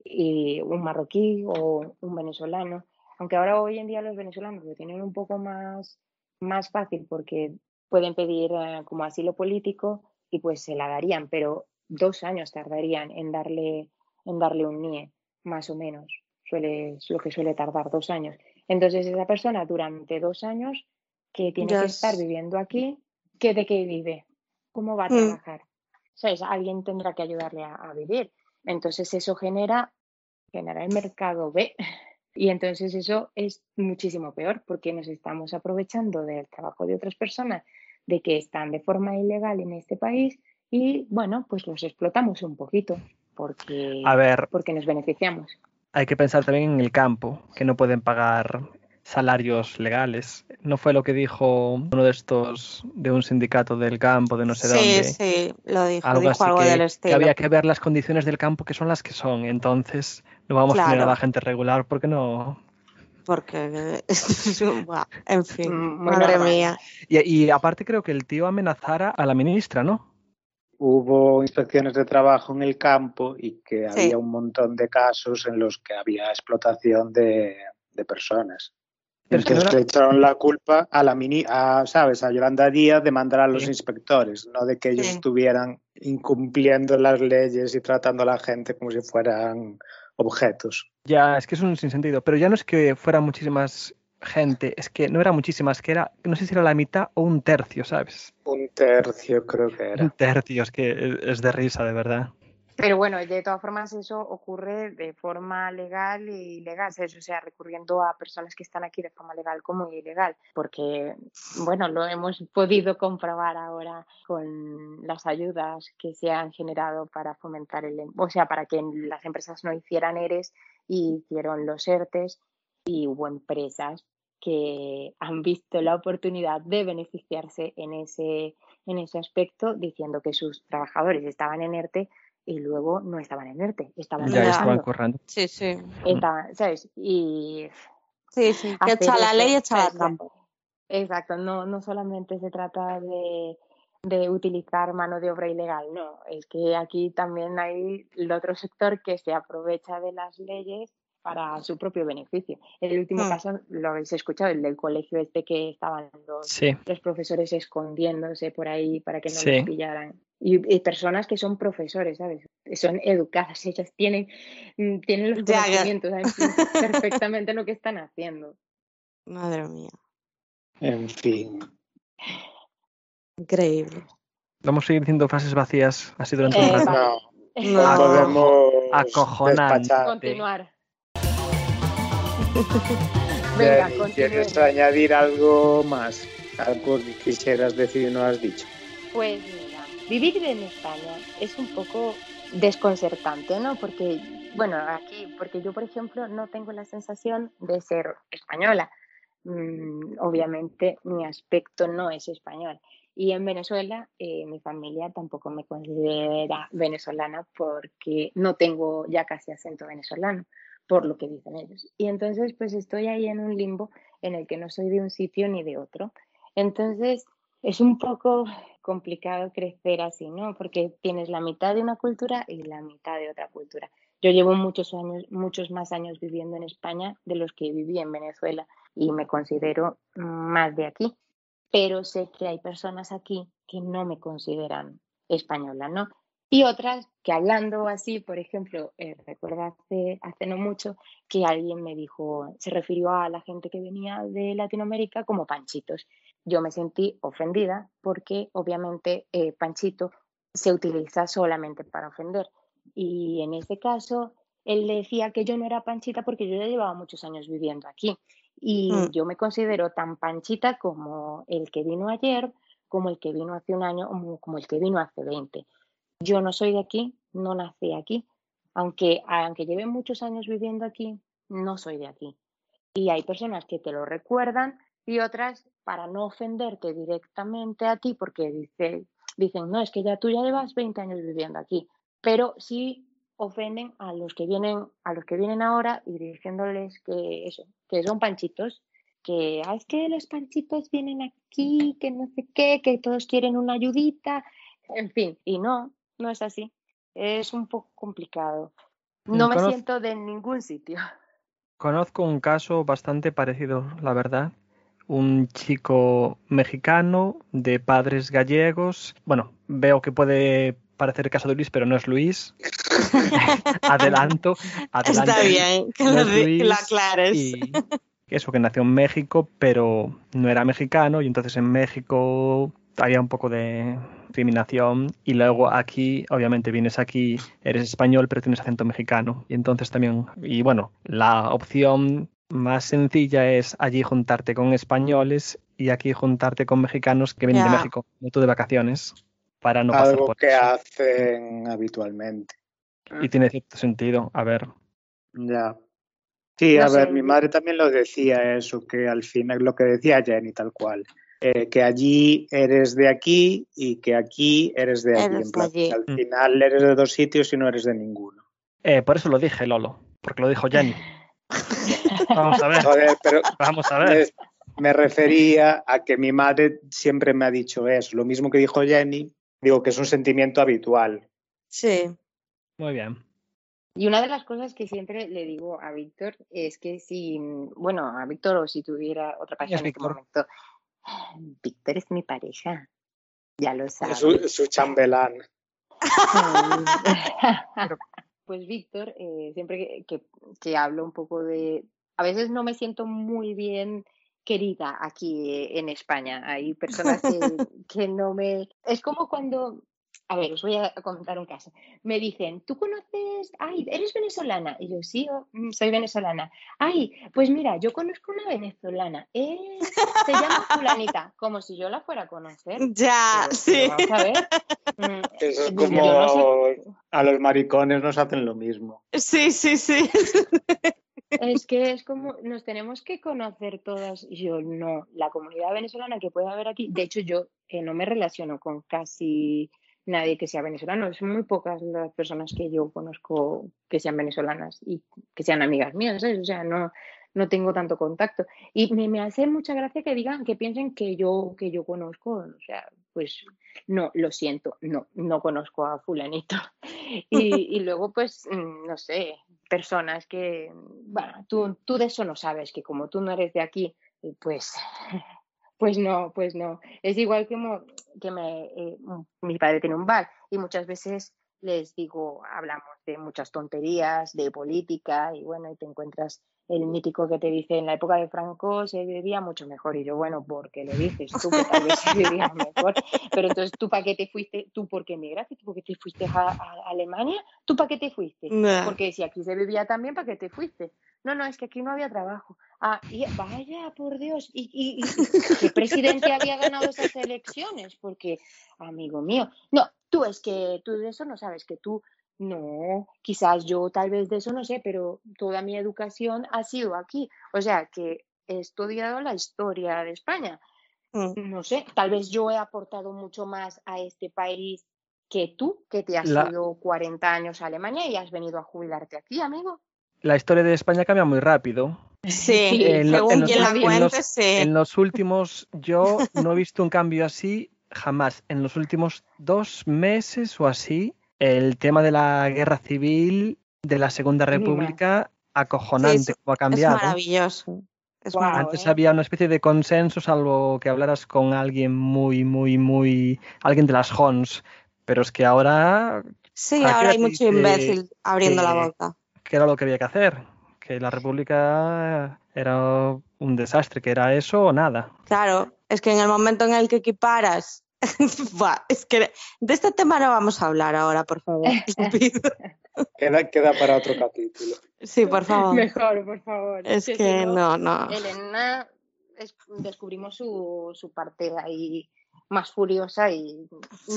Y un marroquí o un venezolano, aunque ahora hoy en día los venezolanos lo tienen un poco más, más fácil porque pueden pedir eh, como asilo político y pues se la darían, pero dos años tardarían en darle, en darle un NIE, más o menos. Suele, lo que suele tardar dos años. Entonces, esa persona durante dos años que tiene que es- estar viviendo aquí, ¿qué de qué vive? ¿Cómo va a Mm. trabajar? ¿Sabes? Alguien tendrá que ayudarle a, a vivir. Entonces, eso genera, genera el mercado B. Y entonces eso es muchísimo peor porque nos estamos aprovechando del trabajo de otras personas, de que están de forma ilegal en este país y bueno, pues los explotamos un poquito porque, A ver. porque nos beneficiamos. Hay que pensar también en el campo, que no pueden pagar salarios legales. ¿No fue lo que dijo uno de estos, de un sindicato del campo, de no sé sí, dónde? sí, lo dijo, algo dijo así algo que, del que estilo. había que ver las condiciones del campo que son las que son. Entonces, no vamos a tener a la gente regular porque no. Porque, en fin, Mm, madre mía. Y, y aparte creo que el tío amenazara a la ministra, ¿no? Hubo inspecciones de trabajo en el campo y que Sí. había un montón de casos en los que había explotación de, de personas. Pero es que no Entonces era- le echaron la culpa a la mini, a, ¿sabes? A Yolanda Díaz de mandar a los Sí. inspectores, no de que ellos Sí. estuvieran incumpliendo las leyes y tratando a la gente como si fueran objetos. Ya, es que es un sinsentido. Pero ya no es que fuera muchísimas gente, es que no era muchísimas, que era, no sé si era la mitad o un tercio, ¿sabes? Un tercio creo que Un era. tercio, es que es- es de risa, de verdad. Pero bueno, de todas formas eso ocurre de forma legal y ilegal, ¿sabes? o sea, recurriendo a personas que están aquí de forma legal como ilegal, porque, bueno, lo hemos podido comprobar ahora con las ayudas que se han generado para fomentar el, o sea, para que las empresas no hicieran ERES y hicieron los ERTES y hubo empresas que han visto la oportunidad de beneficiarse en ese, en ese aspecto diciendo que sus trabajadores estaban en ERTE y luego no estaban en ERTE, estaban Ya estaban currando. Sí, sí. Estaban, ¿sabes? Y Sí, sí. Que echa la ley, echa la trampa. Exacto, no, no solamente se trata de, de utilizar mano de obra ilegal, no, es que aquí también hay el otro sector que se aprovecha de las leyes para su propio beneficio. El último Hmm. caso lo habéis escuchado, el del colegio este que estaban los, Sí. los profesores escondiéndose por ahí para que no Sí. los pillaran. Y, y personas que son profesores, ¿sabes? Son educadas, ellas tienen, mm, tienen los Ya, ya. conocimientos, saben perfectamente lo que están haciendo. Madre mía. En fin. Increíble. Vamos a seguir diciendo frases vacías así durante Eh, un rato. No, No podemos acojonante. despachar. Continuar. Venga. ¿Quieres añadir algo más? Algo que quisieras decir y no has dicho. Pues mira, vivir en España es un poco desconcertante, ¿no? Porque, bueno, aquí, porque yo, por ejemplo, no tengo la sensación de ser española. Mm, obviamente, mi aspecto no es español. Y en Venezuela, eh, mi familia tampoco me considera venezolana porque no tengo ya casi acento venezolano, por lo que dicen ellos. Y entonces, pues estoy ahí en un limbo en el que no soy de un sitio ni de otro. Entonces, es un poco complicado crecer así, ¿no? Porque tienes la mitad de una cultura y la mitad de otra cultura. Yo llevo muchos años, muchos más años viviendo en España de los que viví en Venezuela y me considero más de aquí. Pero sé que hay personas aquí que no me consideran española, ¿no? Y otras que hablando así, por ejemplo, eh, recuerdo hace, hace no mucho que alguien me dijo, se refirió a la gente que venía de Latinoamérica como panchitos. Yo me sentí ofendida porque obviamente eh, panchito se utiliza solamente para ofender. Y en ese caso, él decía que yo no era panchita porque yo ya llevaba muchos años viviendo aquí. Y Mm. yo me considero tan panchita como el que vino ayer, como el que vino hace un año, como, como el que vino hace 20. Yo no soy de aquí, no nací aquí. Aunque, aunque lleve muchos años viviendo aquí, no soy de aquí. Y hay personas que te lo recuerdan y otras para no ofenderte directamente a ti, porque dice, dicen, no, es que ya tú ya llevas 20 años viviendo aquí, pero sí ofenden a los que vienen, a los que vienen ahora y diciéndoles que eso, que son panchitos, que "Ah, es que los panchitos vienen aquí, que no sé qué, que todos quieren una ayudita, en fin, y no, no es así. Es un poco complicado. No me siento de ningún sitio. Conozco un caso bastante parecido, la verdad. Un chico mexicano de padres gallegos. Bueno, veo que puede parecer el caso de Luis, pero no es Luis. adelanto, adelanto. Está bien que no lo, es aclares. Y eso que nació en México, pero no era mexicano y entonces en México había un poco de discriminación y luego aquí, obviamente vienes aquí, eres español, pero tienes acento mexicano y entonces también, y bueno, la opción más sencilla es allí juntarte con españoles y aquí juntarte con mexicanos que vienen de. México, no tú de vacaciones, para no pasar Algo por que eso. hacen habitualmente. Y tiene cierto sentido, a ver. Ya. Sí, No a ver, sé. mi madre también lo decía eso, que al final lo que decía Jenny tal cual, eh, que allí eres de aquí y que aquí eres de allí. Eres En plan, de allí. que al final eres de dos sitios y no eres de ninguno. Eh, por eso lo dije, Lolo, porque lo dijo Jenny. Vamos a ver. Joder, pero Vamos a ver. Me, me refería a que mi madre siempre me ha dicho eso, lo mismo que dijo Jenny, digo que es un sentimiento habitual. Sí. Muy bien. Y una de las cosas que siempre le digo a Víctor es que si, bueno, a Víctor o si tuviera otra ¿Quién pareja es en este momento, Víctor es mi pareja, ya lo sabes. Es su, su chambelán. Pues Víctor, eh, siempre que, que- que hablo un poco de... A veces no me siento muy bien querida aquí eh, en España. Hay personas que, que no me... Es como cuando... A ver, os voy a contar un caso. Me dicen, ¿tú conoces? Ay, ¿eres venezolana? Y yo, sí, oh, mm, soy venezolana. Ay, pues mira, yo conozco una venezolana. Eh, se llama fulanita. Como si yo la fuera a conocer. Ya, Pero- sí. pero vamos a ver. Mm, Eso es como no sé- a los maricones nos hacen lo mismo. Sí, sí, sí. Es que es como, nos tenemos que conocer todas. Yo no, la comunidad venezolana que puede haber aquí, de hecho yo eh, no me relaciono con casi nadie que sea venezolano, son muy pocas las personas que yo conozco que sean venezolanas y que sean amigas mías, ¿sabes? O sea, no, no tengo tanto contacto. Y me, hace mucha gracia que digan, que piensen que yo, que yo conozco, o sea, pues no, lo siento, no, no conozco a fulanito. Y, luego, pues, mm, no sé, personas que, bueno, tú, tú de eso no sabes, que como tú no eres de aquí, pues, pues no, pues no. Es igual como que me, eh, mm, mi padre tiene un bar y muchas veces les digo, hablamos de muchas tonterías, de política, y bueno, y te encuentras el mítico que te dice, en la época de Franco se vivía mucho mejor, y yo, bueno, porque lo dices tú, que tal vez se vivía mejor, pero entonces, ¿tú para qué te fuiste? ¿Tú por qué emigraste? ¿Tú por qué te fuiste a, a Alemania? ¿Tú para qué te fuiste? Nah. Porque si aquí se vivía tan bien, ¿para qué te fuiste? No, no, es que aquí no había trabajo. Ah, y vaya, por Dios, ¿y, y, y qué presidente había ganado esas elecciones? Porque, amigo mío, no, tú es que tú de eso no sabes, que tú, no, quizás yo tal vez de eso no sé, pero toda mi educación ha sido aquí. O sea, que he estudiado la historia de España. Mm. No sé, tal vez yo he aportado mucho más a este país que tú, que te has La- ido 40 años a Alemania y has venido a jubilarte aquí, amigo. La historia de España cambia muy rápido. Sí, En lo- según en los quien la últimos- cuente, sí. En los últimos, yo no he visto un cambio así jamás. En los últimos dos meses o así, el tema de la guerra civil de la Segunda Mira. República, acojonante Sí, como ha Es maravilloso. Es maravilloso. Antes ¿eh? había una especie de consenso, salvo que hablaras con alguien muy, muy, muy. alguien de las Hons. Pero es que ahora, Sí, ¿a qué ahora hay mucho imbécil abriendo la boca. ¿Qué era lo que había que hacer? Que la República era un desastre, que era eso o nada. Claro, es que en el momento en el que equiparas. Buah, es que de este tema no vamos a hablar ahora, por favor. Queda, queda para otro capítulo. Sí, por favor. Mejor, por favor. Es que si no, no. Elena es- descubrimos su, su parte ahí más furiosa y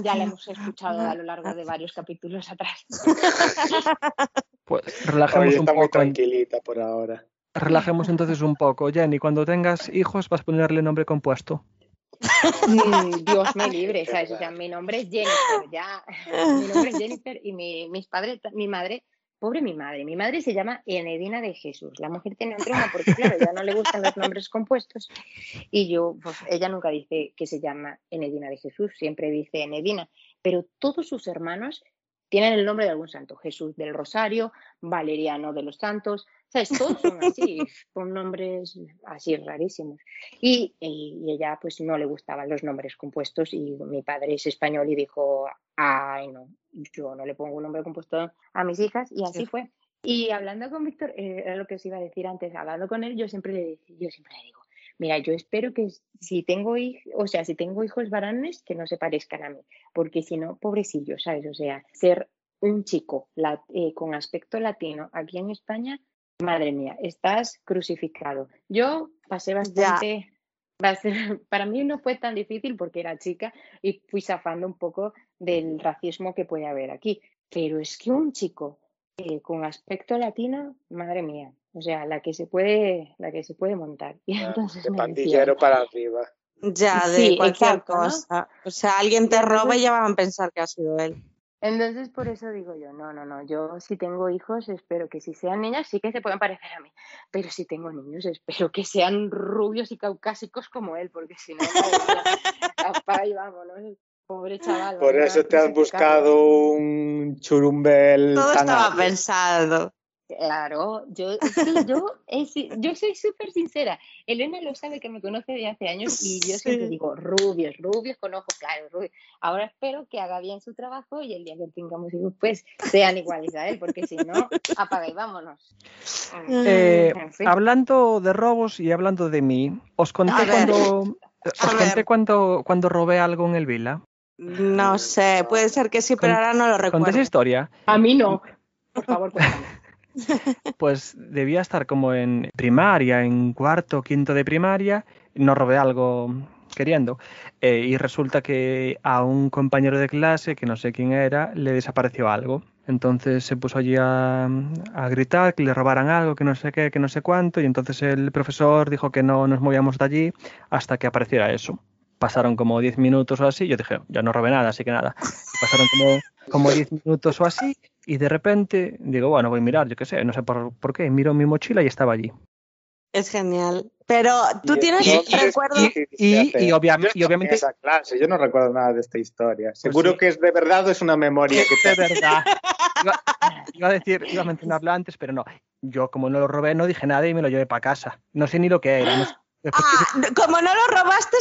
ya la hemos escuchado a lo largo de varios capítulos atrás. Pues relajemos Hoy un está muy poco. en- tranquilita por ahora. Relajemos entonces un poco. Jenny, cuando tengas hijos vas a ponerle nombre compuesto. Mm, Dios me libre, ¿sabes? O sea, mi nombre es Jennifer, ya. Mi nombre es Jennifer y mi, mis padres, mi madre, pobre mi madre, mi madre se llama Enedina de Jesús. La mujer tiene un trauma porque, claro, ya no le gustan los nombres compuestos. Y yo, pues ella nunca dice que se llama Enedina de Jesús, siempre dice Enedina. Pero todos sus hermanos tienen el nombre de algún santo. Jesús del Rosario, Valeriano de los Santos, ¿sabes? Todos son así, con nombres así rarísimos. Y, y- y ella pues no le gustaban los nombres compuestos y mi padre es español y dijo, ay no, yo no le pongo un nombre compuesto a mis hijas y así Sí. fue. Y hablando con Víctor, eh, era lo que os iba a decir antes, hablando con él, yo siempre le, yo siempre le digo, mira, yo espero que si tengo hijos, o sea, si tengo hijos varones, que no se parezcan a mí, porque si no, pobrecillo, ¿sabes? O sea, ser un chico la- eh, con aspecto latino aquí en España, madre mía, estás crucificado. Yo pasé bastante, bast- para mí no fue tan difícil porque era chica y fui zafando un poco del racismo que puede haber aquí, pero es que un chico eh, con aspecto latino, madre mía, o sea, la que se puede, la que se puede montar. Y entonces De me decía, pandillero para arriba. Ya, de Sí, cualquier exacto, ¿no? cosa. O sea, alguien te roba y ya van a pensar que ha sido él. Entonces, por eso digo yo, no, no, no, yo si tengo hijos, espero que si sean niñas sí que se puedan parecer a mí, pero si tengo niños, espero que sean rubios y caucásicos como él, porque si no, apaga y vámonos, pobre chaval. Por eso te has buscado un churumbel Todo tan estaba pensado. Claro, yo, yo, es- yo soy súper sincera. Elena lo sabe que me conoce de hace años y yo siempre Sí. digo rubios, rubios con ojos claros, rubios. Ahora espero que haga bien su trabajo y el día que tengamos hijos, pues sean iguales a él, porque si no, apaga y vámonos. Eh, En fin. hablando de robos y hablando de mí, os conté cuando os conté cuando, cuando robé algo en el Vila. No sé, puede ser que sí, pero ahora no lo Conté esa recuerdo. historia. A mí no. Por favor, cuéntame. Pues debía estar como en primaria, en cuarto o quinto de primaria, no robé algo queriendo. Eh, y resulta que a un compañero de clase, que no sé quién era, le desapareció algo. Entonces se puso allí a, a gritar que le robaran algo, que no sé qué, que no sé cuánto, y entonces el profesor dijo que no nos movíamos de allí hasta que apareciera eso. Pasaron como 10 minutos o así, yo dije, ya no robé nada, así que nada. Y pasaron como, como 10 minutos o así, y de repente digo, bueno, voy a mirar, yo qué sé, no sé por, por qué, miro mi mochila y estaba allí. Es genial. Pero tú Y tienes entonces, recuerdo. ¿qué Y, hiciste? y obvia- Yo y obviamente... esa clase, yo no recuerdo nada de esta historia. Seguro sí. que es de verdad o es una memoria que De te verdad. Iba, iba a decir, iba a mencionarlo antes, pero no. Yo, como no lo robé, no dije nada y me lo llevé para casa. No sé ni lo que era. no sé- después- Ah, como no lo robaste,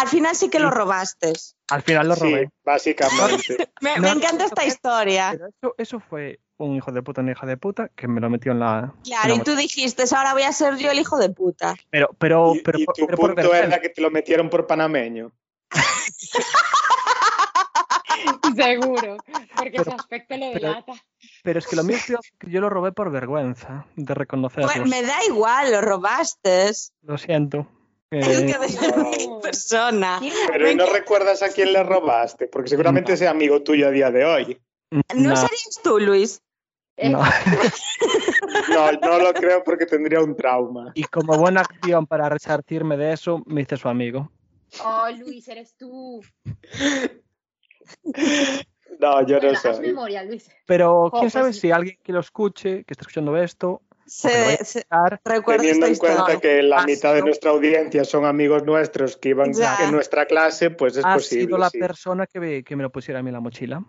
al final sí que lo robaste. Al final lo Sí, robé. básicamente. Me, No, me encanta esta historia. Eso, eso fue un hijo de puta, una hija de puta que me lo metió en la. Claro, en y tú dijiste, ahora voy a ser yo el hijo de puta. Pero, pero, Y, pero, y tu pero punto era que te lo metieron por panameño. Seguro, porque Pero- su aspecto lo pero- delata. Pero es que lo mío es que yo lo robé por vergüenza de reconocerlo. Pues me da igual, lo robaste. Lo siento. Eh, de persona. Pero ¿y no recuerdas a quién le robaste? Porque seguramente sea amigo tuyo a día de hoy. ¿No no, serías tú, Luis? no. No, no lo creo porque tendría un trauma. Y como buena acción para resarcirme de eso, me hice su amigo. Oh, Luis, eres tú. No, yo no Bueno, memoria, Luis. Pero Oh, quién sabe pues- si alguien que lo escuche, que está escuchando esto, Se, se- recuerda Teniendo en cuenta que la Ha mitad de nuestra audiencia son amigos nuestros que iban Ya. en nuestra clase, pues es ha posible. sido la sí. persona que me, que me lo pusiera a mí en la mochila.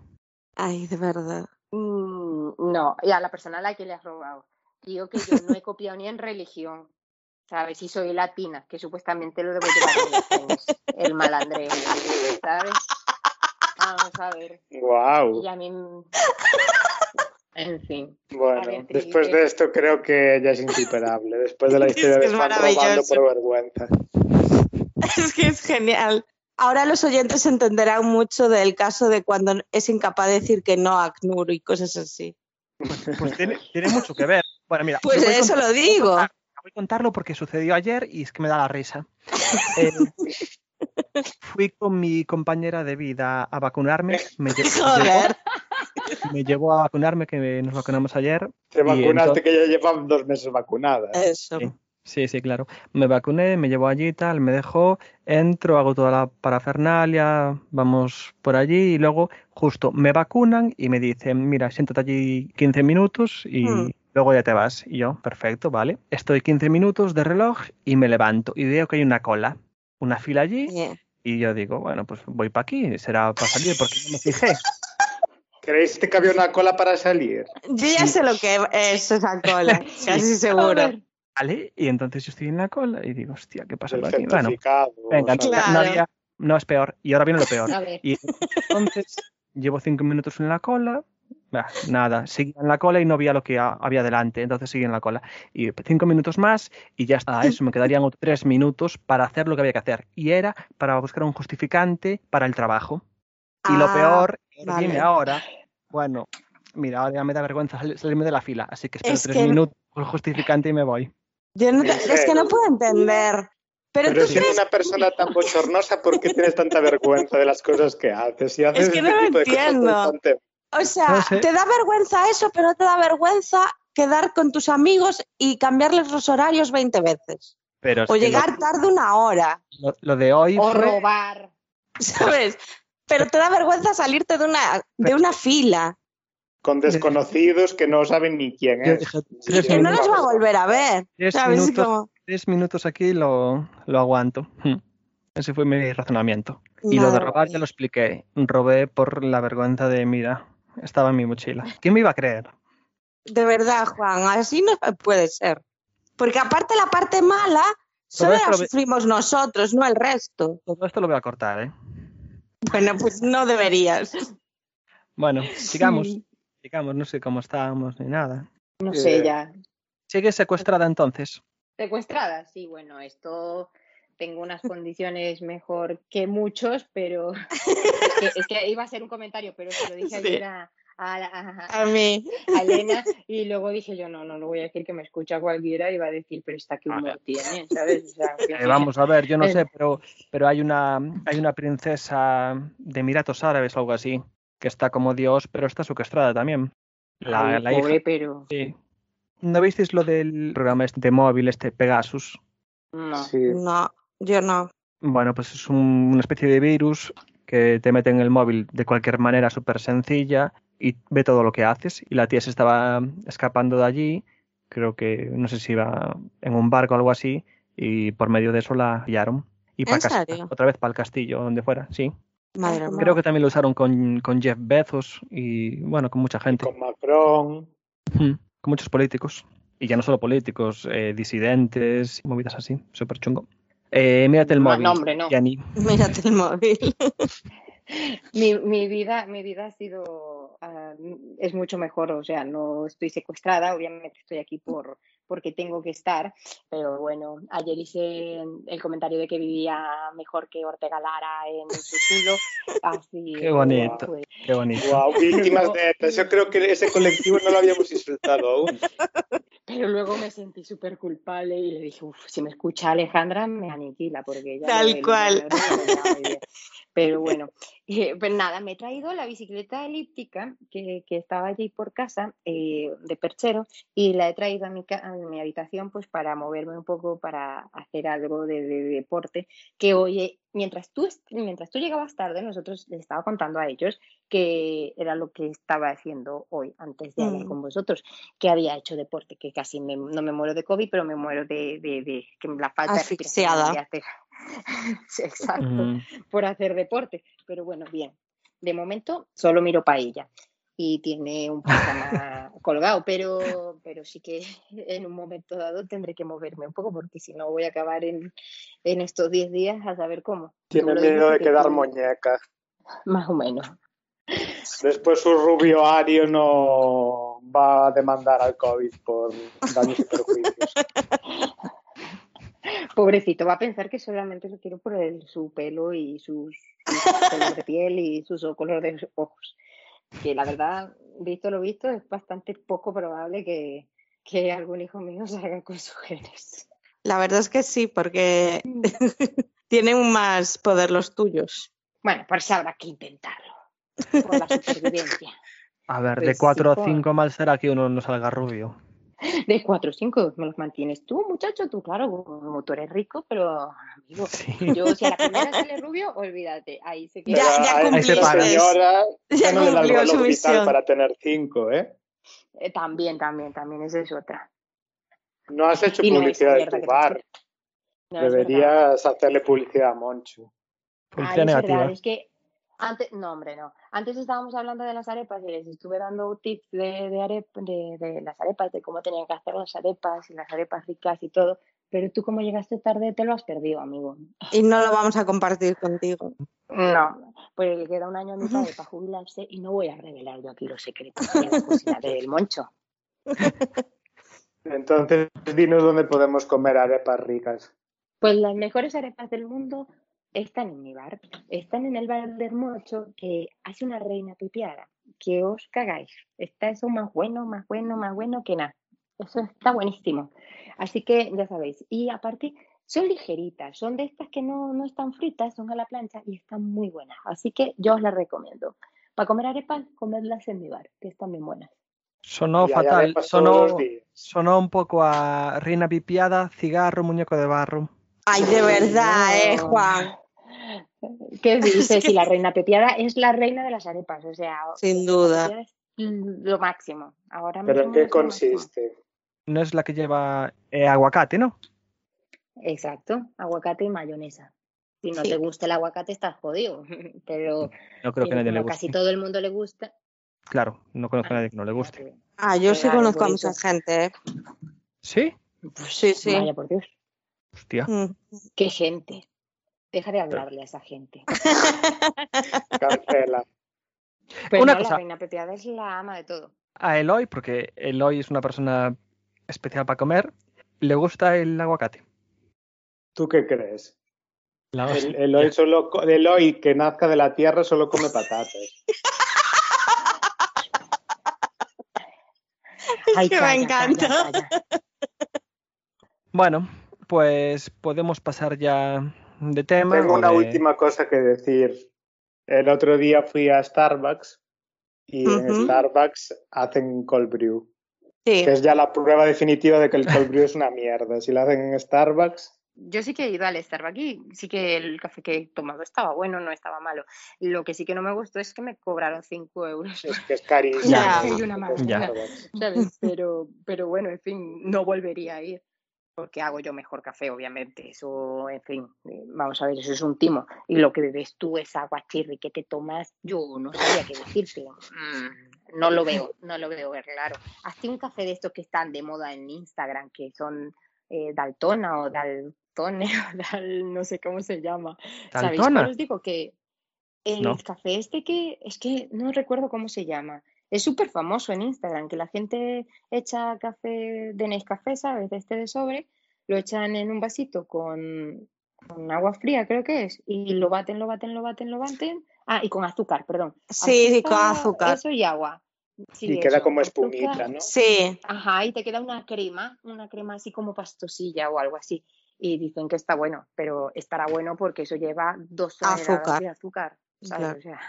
Ay, de verdad. Mm, no, y a la persona a la que le has robado. Digo que yo no he copiado ni en religión. ¿Sabes? Y soy latina, que supuestamente lo debo llevar en el malandreo. ¿Sabes? Vamos a ver. Guau. Y a mí. En fin. Bueno, ver, después de esto creo que ya es insuperable. Después de la historia que de es Juan robando por vergüenza. Es que es genial. Ahora los oyentes entenderán mucho del caso de cuando es incapaz de decir que no a ACNUR y cosas así. Pues tiene, tiene mucho que ver. Bueno, mira. Pues a eso contar- lo digo. Voy a contarlo porque sucedió ayer y es que me da la risa. Eh, fui con mi compañera de vida a vacunarme. Me, lle- Joder. Me llevó a vacunarme, que nos vacunamos ayer. Te vacunaste entonces- que ya llevan dos meses vacunada. Eso. Sí. Sí, sí, claro. Me vacuné, me llevó allí y tal, me dejó, entro, hago toda la parafernalia, vamos por allí y luego justo me vacunan y me dicen, mira, siéntate allí 15 minutos y Hmm. luego ya te vas. Y yo, perfecto, vale. Estoy 15 minutos de reloj y me levanto y veo que hay una cola, una fila allí Yeah. y yo digo, bueno, pues voy para aquí, será para salir porque no me fijé. ¿Creíste que había una cola para salir? Yo ya sé lo que es esa cola, casi seguro. Vale, y entonces yo estoy en la cola y digo, hostia, ¿qué pasa por aquí? Bueno. Venga, no- Claro. es peor. Y ahora viene lo peor. Y entonces llevo cinco minutos en la cola. nada, seguía en la cola y no veía lo que ha- había delante. Entonces seguí en la cola. Y cinco minutos más y ya está. Eso me quedarían otros tres minutos para hacer lo que había que hacer. Y era para buscar un justificante para el trabajo. Y lo Ah, peor vale. viene ahora. Bueno, mira, ahora ya me da vergüenza sal- salirme de la fila. Así que espero Es tres que- minutos el justificante y me voy. Yo no te- ¿En es que no puedo entender. Pero, Pero tú siendo crees una persona tan bochornosa, ¿por qué tienes tanta vergüenza de las cosas que haces? Si haces Es que este no lo tipo de cosas entiendo. O sea, No sé. te da vergüenza eso, pero no te da vergüenza quedar con tus amigos y cambiarles los horarios 20 veces. Pero O que lo- llegar tarde una hora, lo, lo de hoy O fue... robar. ¿sabes? Pero te da vergüenza salirte de una, de una fila. Con desconocidos que no saben ni quién es. sí, Que no los va a volver a ver. Tres minutos, como, tres minutos aquí lo, lo aguanto. Hmm. Ese fue mi razonamiento. Y lo de robar ya lo expliqué. Robé por la vergüenza de, mira, estaba en mi mochila. ¿Quién me iba a creer? De verdad, Juan, así no puede ser. Porque aparte la parte mala solo la sufrimos nosotros, no el resto. Todo esto lo voy a cortar, ¿eh? Bueno, pues no deberías. Bueno, sigamos. Sí. Sigamos, no sé cómo estábamos ni nada. No sé, Eh, ya. Sigue secuestrada entonces. Secuestrada, sí, bueno, esto tengo unas condiciones mejor que muchos, pero es que, es que iba a ser un comentario, pero se lo dije Sí. ayer a, a, a- A mí. a Elena y luego dije yo, no, no lo voy a decir que me escucha cualquiera y va a decir, pero esta qué humor tiene, ¿sabes? O sea, que- Eh, vamos a ver, yo no sé, pero, pero hay una hay una princesa de Emiratos Árabes o algo así, que está como Dios, pero está secuestrada también. La, Ay, la pobre, hija. pero Sí. ¿No visteis lo del programa este de móvil, este Pegasus? no. Sí. No, yo no. Bueno, pues es un- una especie de virus que te mete en el móvil de cualquier manera súper sencilla y ve todo lo que haces. Y la tía se estaba escapando de allí, creo que no sé si iba en un barco o algo así, y por medio de eso la pillaron. Y ¿En para serio? otra vez para el castillo, donde fuera, sí. Madre mía. Creo que también lo usaron con, con Jeff Bezos y bueno, con mucha gente, Con Macron. Mm, con muchos políticos. Y ya no solo políticos, eh, disidentes, movidas así, súper chungo. Eh, mírate el móvil. no, hombre, no. Yanni. Mírate el móvil. Mi, mi vida, mi vida ha sido, ah, es mucho mejor, o sea, no estoy secuestrada, obviamente estoy aquí por, porque tengo que estar, pero bueno, ayer hice el comentario de que vivía mejor que Ortega Lara en su zulo, así Qué bonito, pues, qué bonito. Wow, víctimas de ETA. Yo creo que ese colectivo no lo habíamos insultado aún. Pero luego me sentí súper culpable y le dije, uff, si me escucha Alejandra me aniquila porque ella... Tal lo cual. bien. Pero bueno, eh, pues nada, me he traído la bicicleta elíptica que, que estaba allí por casa eh, de perchero y la he traído a mi, ca- a mi habitación pues para moverme un poco, para hacer algo de, de deporte. Que oye, mientras tú, mientras tú llegabas tarde, nosotros les estaba contando a ellos que era lo que estaba haciendo hoy antes de hablar Mm. con vosotros, que había hecho deporte, que casi me- no me muero de COVID, pero me muero de, de, de que la falta Asfixiada. de hacer. Exacto por hacer deporte. Pero bueno, bien. De momento solo miro paella y tiene un pijama colgado, pero, pero sí que en un momento dado tendré que moverme un poco porque si no voy a acabar en, en estos 10 días a saber cómo. Tiene miedo de quedar muñeca. Más o menos. Después su rubio Ario no va a demandar al COVID por daños y perjuicios. Pobrecito, va a pensar que solamente lo quiero por el- su pelo y sus, su color de piel y su color de ojos. Que la verdad, visto lo visto, es bastante poco probable que, que algún hijo mío salga con sus genes. La verdad es que sí, porque tienen más poder los tuyos. Bueno, pues habrá que intentarlo. Por la supervivencia. A ver, Pues de sí, 4 a por- 5 mal será que uno no salga rubio. De 4 o 5 me los mantienes tú, muchacho. Tú, claro, como tú eres rico, pero amigo, yo si a la primera sale rubio, olvídate. Ahí se queda. Ya, ya esta para. señora Ya no le da cumplió su para tener cinco, ¿eh? Eh, también, también, también, esa es otra. No has hecho Y no es publicidad de tu bar. No, es. Deberías hacerle publicidad a Moncho. Publicidad es negativa. verdad, es que antes, no, hombre, no. Antes estábamos hablando de las arepas y les estuve dando tips de, de, arep- de, de las arepas, de cómo tenían que hacer las arepas y las arepas ricas y todo. Pero tú, como llegaste tarde, te lo has perdido, amigo. Y no lo vamos a compartir contigo. No, pues le queda un año a mi padre para jubilarse y no voy a revelar yo aquí los secretos de la cocina del moncho. Entonces, dinos dónde podemos comer arepas ricas. Pues las mejores arepas del mundo están en mi bar. Están en el bar del Mocho, que hace una reina pipiada. Que os cagáis. Está eso más bueno, más bueno, más bueno que nada. Eso está buenísimo. Así que ya sabéis. Y aparte, son ligeritas. Son de estas que no, no están fritas, son a la plancha y están muy buenas. Así que yo os las recomiendo. Para comer arepas, comerlas en mi bar, que están bien buenas. Sonó fatal. Sonó, sonó un poco a reina pipiada, cigarro, muñeco de barro. Ay, de verdad, eh. Juan. ¿Qué dices? Si la reina pepiada es la reina de las arepas, o sea, Sin duda. es lo máximo. Ahora ¿Pero en qué es máximo. consiste? No es la que lleva eh, aguacate, ¿no? Exacto, aguacate y mayonesa. Si no Sí. te gusta el aguacate, estás jodido. Pero, No creo que pero a nadie le como casi todo el mundo le gusta. Claro, no conozco a nadie que no le guste. Ah, yo sí conozco a mucha gente, ¿eh? ¿Sí? Sí, sí. Vaya por Dios, Hostia. Mm. qué gente. Deja de hablarle a esa gente. Cancela. Pero Una no, cosa. la reina pepiada es la ama de todo. A Eloy, porque Eloy es una persona especial para comer, le gusta el aguacate. ¿Tú qué crees? La El. Eloy, solo, Eloy, que nazca de la tierra, solo come patatas. Ay, que me encanta. calla, calla. Bueno, pues podemos pasar ya de tema. Tengo una de- última cosa que decir. El otro día fui a Starbucks y en Ujú. Starbucks hacen cold brew, Sí. que es ya la prueba definitiva de que el cold brew es una mierda. Si lo hacen en Starbucks, Yo sí que he ido al Starbucks y sí que el café que he tomado estaba bueno, no estaba malo. Lo que sí que no me gustó es que me cobraron 5 euros. es que es carísimo. Ya. Y una Starbucks. Ya. ¿sabes? Pero, pero bueno, en fin, no volvería a ir porque hago yo mejor café, obviamente. Eso, en fin, eh, vamos a ver, eso es un timo. Y lo que bebes tú es agua chirri que te tomas, yo no sabía qué decirte. Mm, no lo veo, no lo veo claro. Hazte un café de estos que están de moda en Instagram, que son eh, Daltona o Dal Daltone o Dal, no sé cómo se llama. ¿Sabéis ¿Daltona? cuál os digo? Que el No. café este que, es que no recuerdo cómo se llama. Es súper famoso en Instagram, que la gente echa café de Nescafé, ¿sabes? De este de sobre, lo echan en un vasito con, con agua fría, creo que es, y lo baten, lo baten, lo baten, lo baten. Ah, y con azúcar, perdón. Sí, sí, con azúcar. Eso y agua. Sí, y queda eso, como azúcar. espumita, ¿no? Sí, Ajá, y te queda una crema, una crema así como pastosilla o algo así. Y dicen que está bueno, pero estará bueno porque eso lleva dos toneladas Azúcar. de azúcar. ¿sabes? Claro. O sea,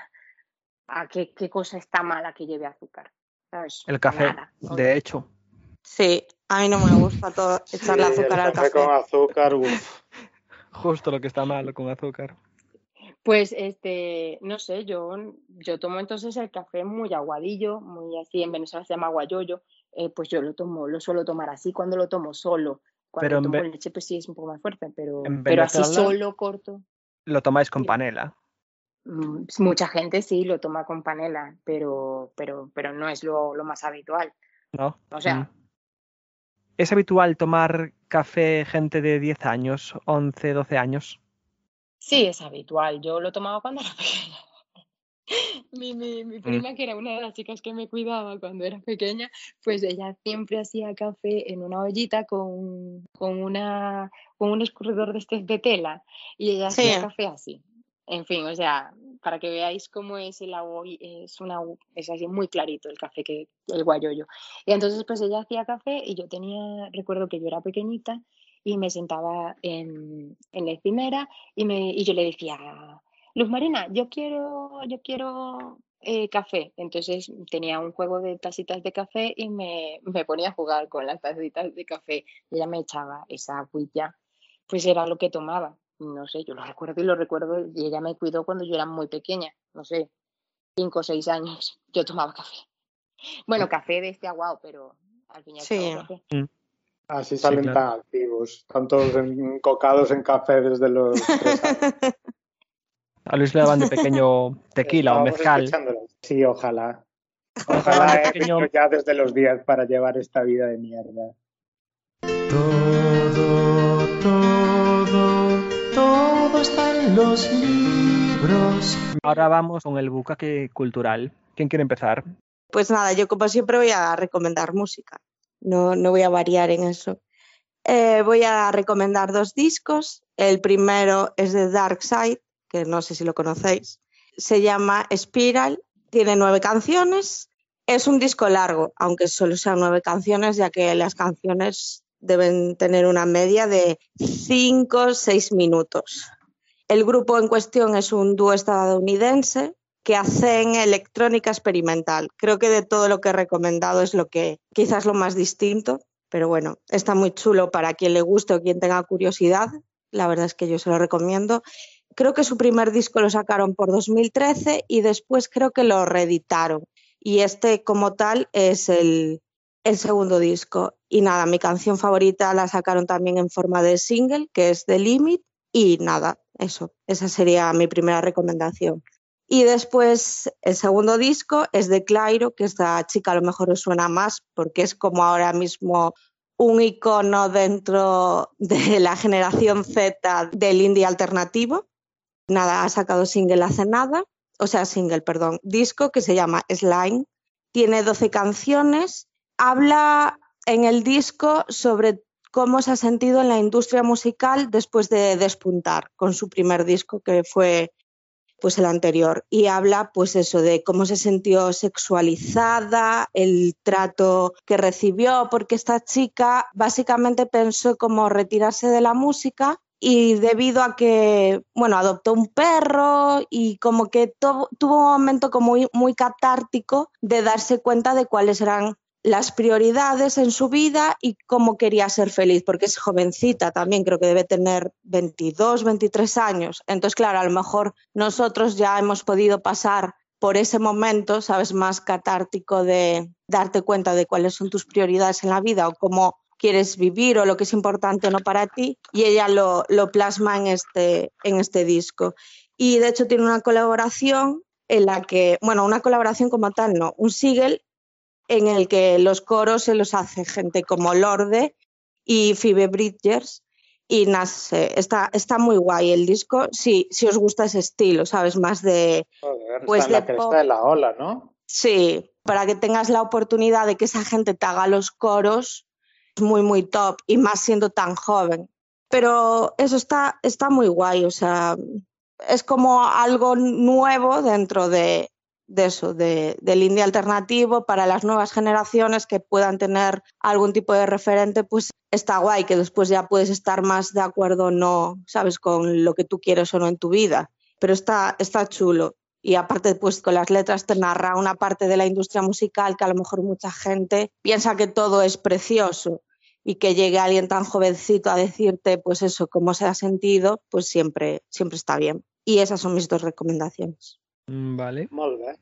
¿a qué, qué cosa está mala que lleve azúcar? ¿Sabes? El café, Nada. de hecho. sí. A mí no me gusta todo echarle Sí, azúcar el al café café. con azúcar, uf. Justo lo que está malo con azúcar. Pues este, no sé, yo, yo tomo entonces el café muy aguadillo, muy así, en Venezuela se llama aguayoyo, eh, pues yo lo tomo, lo suelo tomar así cuando lo tomo solo. Cuando Pero tomo leche, pues sí es un poco más fuerte, pero, pero así solo corto. Lo tomáis con panela. Mm, Mucha gente sí lo toma con panela, pero, pero, pero no es lo, lo más habitual. ¿No? O sea, Mm. ¿Es habitual tomar café gente de 10 años, 11, 12 años? sí es habitual. Yo lo tomaba cuando era pequeña. Mi, mi, mi prima, que era una de las chicas que me cuidaba cuando era pequeña, pues ella siempre hacía café en una ollita con, con, una, con un escurridor de este de tela y ella Sí. hacía café así. En fin, o sea, para que veáis cómo es el agua, es, una, es así muy clarito el café, que el guayoyo. Y entonces pues ella hacía café y yo tenía, recuerdo que yo era pequeñita y me sentaba en, en la encimera y, me, y yo le decía, Luz Marina, yo quiero, yo quiero eh, café. Entonces tenía un juego de tacitas de café y me, me ponía a jugar con las tacitas de café. Y ella me echaba esa agüilla, pues era lo que tomaba. No sé, yo lo recuerdo y lo recuerdo y ella me cuidó cuando yo era muy pequeña, no sé, cinco o seis años, yo tomaba café. Bueno, café de este aguado, pero al fin y al Sí. cabo café. Así Sí, salen claro. tan activos, están todos encocados en café desde los tres años. A Luis le daban de pequeño tequila o mezcal. Sí, ojalá. Ojalá he pequeño- hecho ya desde los 10 para llevar esta vida de mierda. Los libros. Ahora vamos con el bucaque cultural. ¿Quién quiere empezar? Pues nada, yo como siempre voy a recomendar música. No, no voy a variar en eso. Eh, voy a recomendar dos discos. El primero es de Dark Side, que no sé si lo conocéis. Se llama Spiral, tiene nueve canciones. Es un disco largo, aunque solo sean nueve canciones, ya que las canciones deben tener una media de cinco o seis minutos. El grupo en cuestión es un dúo estadounidense que hacen electrónica experimental. Creo que de todo lo que he recomendado es lo que quizás lo más distinto, pero bueno, está muy chulo para quien le guste o quien tenga curiosidad. La verdad es que yo se lo recomiendo. Creo que su primer disco lo sacaron por 2013 y después creo que lo reeditaron. Y este como tal es el, el segundo disco. Y nada, mi canción favorita la sacaron también en forma de single, que es The Limit. Y nada, eso, esa sería mi primera recomendación. Y después el segundo disco es de Clairo, que esta chica a lo mejor os suena más porque es como ahora mismo un icono dentro de la generación Z del indie alternativo. Nada, ha sacado single hace nada, o sea, single, perdón, disco que se llama Slime. Tiene 12 canciones. Habla en el disco sobre cómo se ha sentido en la industria musical después de despuntar con su primer disco que fue pues el anterior. Y habla pues eso de cómo se sintió sexualizada, el trato que recibió, porque esta chica básicamente pensó como retirarse de la música y debido a que, bueno, adoptó un perro y como que tuvo un momento como muy, muy catártico de darse cuenta de cuáles eran las prioridades en su vida y cómo quería ser feliz, porque es jovencita también, creo que debe tener 22, 23 años. Entonces, claro, a lo mejor nosotros ya hemos podido pasar por ese momento, sabes, más catártico de darte cuenta de cuáles son tus prioridades en la vida o cómo quieres vivir o lo que es importante o no para ti, y ella lo, lo plasma en este, en este disco. Y de hecho tiene una colaboración en la que, bueno, una colaboración como tal, no, un single en el que los coros se los hace gente como Lorde y Phoebe Bridgers. Y nace, está, está muy guay el disco, si, si os gusta ese estilo, ¿sabes? Más de... Joder, Pues está en la de cresta pop. de la ola, ¿no? Sí, para que tengas la oportunidad de que esa gente te haga los coros, es muy, muy top, y más siendo tan joven. Pero eso está, está muy guay, o sea, es como algo nuevo dentro de, de eso, de, del indie alternativo para las nuevas generaciones que puedan tener algún tipo de referente, pues está guay, que después ya puedes estar más de acuerdo o no, sabes, con lo que tú quieres o no en tu vida. Pero está, está chulo. Y aparte, pues con las letras te narra una parte de la industria musical que a lo mejor mucha gente piensa que todo es precioso y que llegue alguien tan jovencito a decirte, pues eso, cómo se ha sentido, pues siempre, siempre está bien. Y esas son mis dos recomendaciones. Mm, Vale. Molt bé.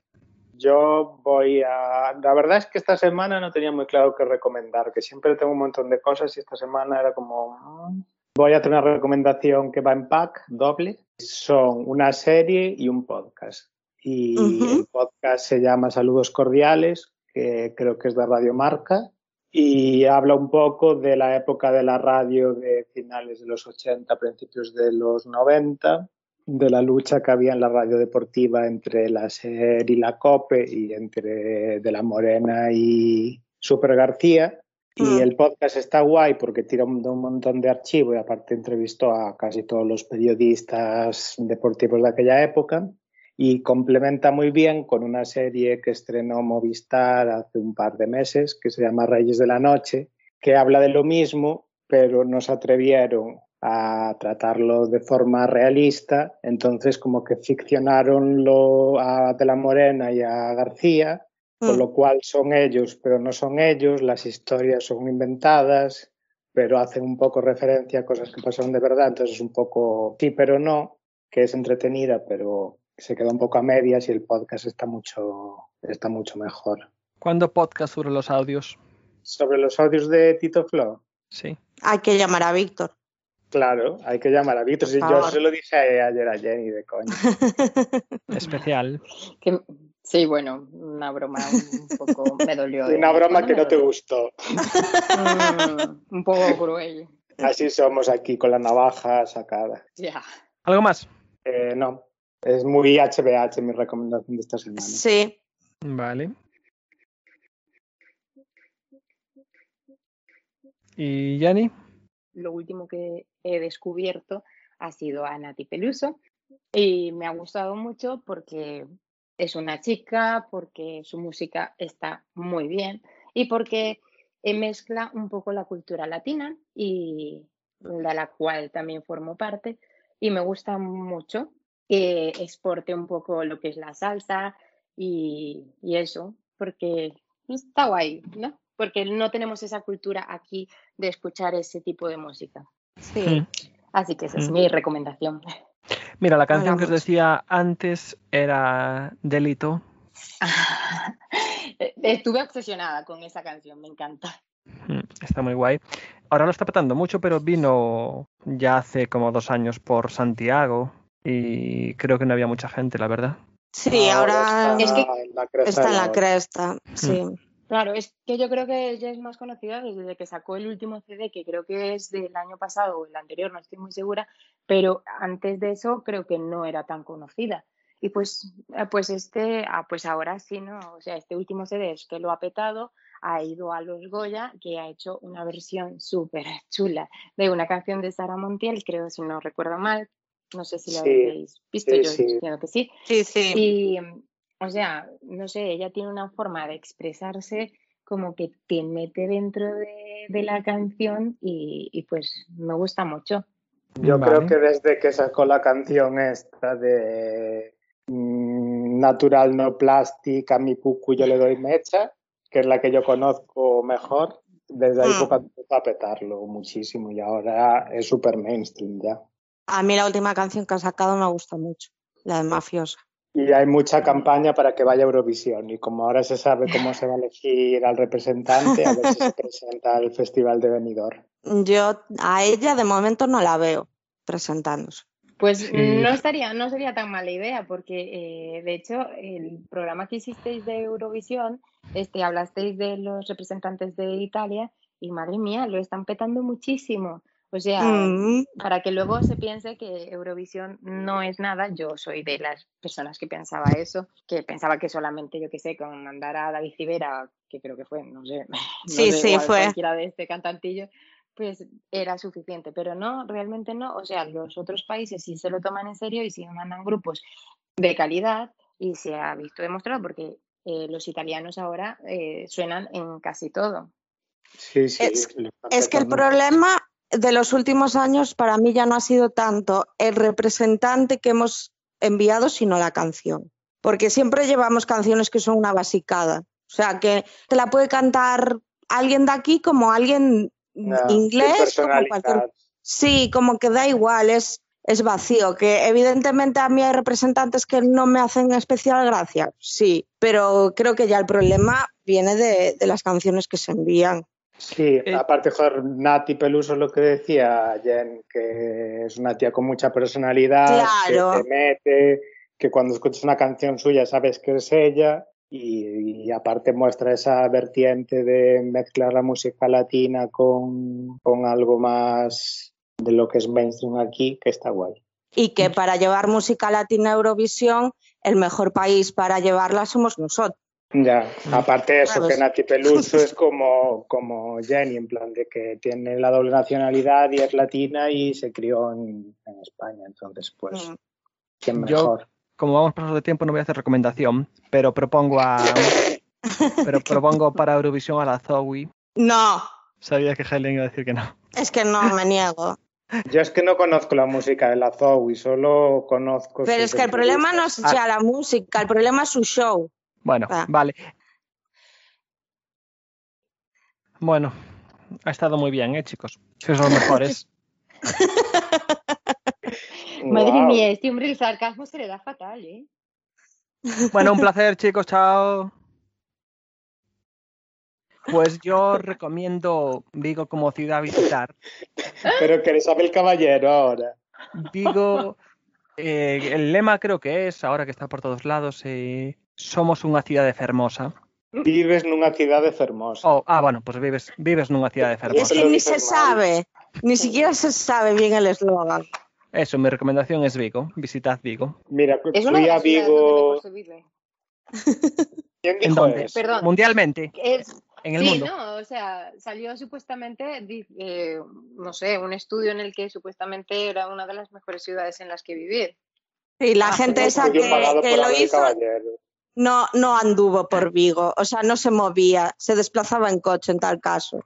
Yo voy a... La verdad es que esta semana no tenía muy claro qué recomendar, que siempre tengo un montón de cosas y esta semana era como... mm. Voy a hacer una recomendación que va en pack, doble. Son una serie y un podcast. Y Ujú. el podcast se llama Saludos Cordiales, que creo que es de Radio Marca, y habla un poco de la época de la radio de finales de los 80, principios de los 90, de la lucha que había en la radio deportiva entre la SER y la COPE y entre De la Morena y Super García. Y Mm. el podcast está guay porque tira un, de un montón de archivo y aparte entrevistó a casi todos los periodistas deportivos de aquella época y complementa muy bien con una serie que estrenó Movistar hace un par de meses que se llama Reyes de la Noche, que habla de lo mismo, pero no se atrevieron a tratarlo de forma realista, entonces como que ficcionaron lo, a De la Morena y a García, con Mm. lo cual son ellos, pero no son ellos, las historias son inventadas, pero hacen un poco referencia a cosas que pasaron de verdad, entonces es un poco sí, pero no, que es entretenida, pero se queda un poco a medias y el podcast está mucho, está mucho mejor. ¿Cuándo podcast sobre los audios? Sobre los audios de Tito Flo, Sí. Hay que llamar a Víctor. Claro, hay que llamar a Víctor. Si yo se lo dije ayer a Jenny de coña. Especial. Que- sí, bueno, una broma un poco me dolió. Una ¿eh? broma que no te gustó. Mm, un poco cruel. Así somos aquí con la navaja sacada. Ya. ¿Algo más? Eh, no, es muy HBH mi recomendación de esta semana. Sí, Vale. ¿Y Yanni? Lo último que he descubierto ha sido a Nati Peluso y me ha gustado mucho porque es una chica, porque su música está muy bien y porque eh, mezcla un poco la cultura latina y de la cual también formo parte y me gusta mucho que exporte un poco lo que es la salsa y, y eso, porque está guay, ¿no? Porque no tenemos esa cultura aquí de escuchar ese tipo de música. Sí. Mm. Así que esa es Mm. mi recomendación. Mira, la canción que os Hagamos. decía antes era Delito. Estuve obsesionada con esa canción, me encanta. Mm, Está muy guay. Ahora lo está petando mucho, pero vino ya hace como dos años por Santiago y creo que no había mucha gente, la verdad. Sí, ahora está Es que en la cresta está en la cresta. Sí. Claro, es que yo creo que ella es más conocida desde que sacó el último CD, que creo que es del año pasado o el anterior, no estoy muy segura, pero antes de eso creo que no era tan conocida. Y pues, eh, pues este, ah, pues ahora sí, ¿no? O sea, este último CD es que lo ha petado, ha ido a los Goya, que ha hecho una versión súper chula de una canción de Sara Montiel, creo, si no recuerdo mal. No sé si la Sí, habéis visto, sí, yo sí. entiendo que sí. Sí, sí. Y, o sea, no sé, ella tiene una forma de expresarse como que te mete dentro de, de la canción y, y pues me gusta mucho. Yo Vale. creo que desde que sacó la canción esta de mm, Natural No Plastic, a mi cucu yo le doy mecha, que es la que yo conozco mejor, desde ahí Mm. poco empezó a petarlo muchísimo y ahora es súper mainstream ya. A mí la última canción que ha sacado me gusta mucho, la de Mafiosa. Y hay mucha campaña para que vaya a Eurovisión y como ahora se sabe cómo se va a elegir al representante, a ver si se presenta al Festival de Benidorm. Yo a ella de momento no la veo presentándose. Pues Sí. no estaría, no sería tan mala idea, porque eh, de hecho el programa que hicisteis de Eurovisión, este, hablasteis de los representantes de Italia y madre mía, lo están petando muchísimo. O O sea, Mm. para que luego se piense que Eurovisión no es nada, yo soy de las personas que pensaba eso, que pensaba que solamente, yo qué sé, con mandar a David Civera, que creo que fue, no sé, no Sí, sé, sí, igual fue. cualquiera de este cantantillo, pues era suficiente, pero no, realmente no, o sea, los otros países sí se lo toman en serio y sí mandan grupos de calidad y se ha visto demostrado porque eh, los italianos ahora eh, suenan en casi todo. Sí, sí. Es- que el problema de los últimos años para mí ya no ha sido tanto el representante que hemos enviado, sino la canción. Porque siempre llevamos canciones que son una basicada. O sea, que te la puede cantar alguien de aquí como alguien sin inglés, como cualquier... Sí, como que da igual, es, es vacío. Que evidentemente a mí hay representantes que no me hacen especial gracia, sí, pero creo que ya el problema viene de, de las canciones que se envían. Sí, Eh, aparte, joder, Nati Peluso lo que decía Jen, que es una tía con mucha personalidad, Claro. que te mete, que cuando escuchas una canción suya sabes que es ella y, y aparte muestra esa vertiente de mezclar la música latina con, con algo más de lo que es mainstream aquí, que está guay. y que para llevar música latina a Eurovisión, el mejor país para llevarla somos nosotros. Ya, aparte eso, Claro. que Nati Peluso es como, como Jenny, en plan de que tiene la doble nacionalidad y es latina y se crió en, en España, entonces pues, Mm. ¿quién Yo- mejor? Como vamos pasados de tiempo, no voy a hacer recomendación, pero propongo a. pero propongo para Eurovisión a la Zoe. No, Sabía que Helen iba a decir que no. es que no me niego. Yo es que no conozco la música de la Zoe, solo conozco... Pero es que el problema no es ya la música, el problema es su show. Bueno, Ah. vale. Bueno, ha estado muy bien, ¿eh, chicos? Sois los mejores. Madre mía, este hombre el sarcasmo se le da fatal, ¿eh? Bueno, un placer, chicos. Chao. Pues yo recomiendo Vigo como ciudad a visitar. Pero que eres Abel Caballero ahora. Vigo, eh, el lema creo que es, ahora que está por todos lados, eh, somos unha cidade fermosa. Vives nunha cidade fermosa. Oh, ah, bueno, pues vives, vives nunha cidade Es fermosa. que lo ni se sabe, ni siquiera se sabe bien el eslogan. Eso, mi recomendación es Vigo. Visitad Vigo. Mira, Es fui a Vigo... ¿Quién ¿En dijo dónde? eso? Perdón. Mundialmente, Es, en el sí, mundo. no, o sea, salió supuestamente, eh, no sé, un estudio en el que supuestamente era una de las mejores ciudades en las que vivir. Y la Ah, gente sí, esa que, que lo hizo Caballero. No, no anduvo por Vigo, o sea, no se movía, se desplazaba en coche en tal caso.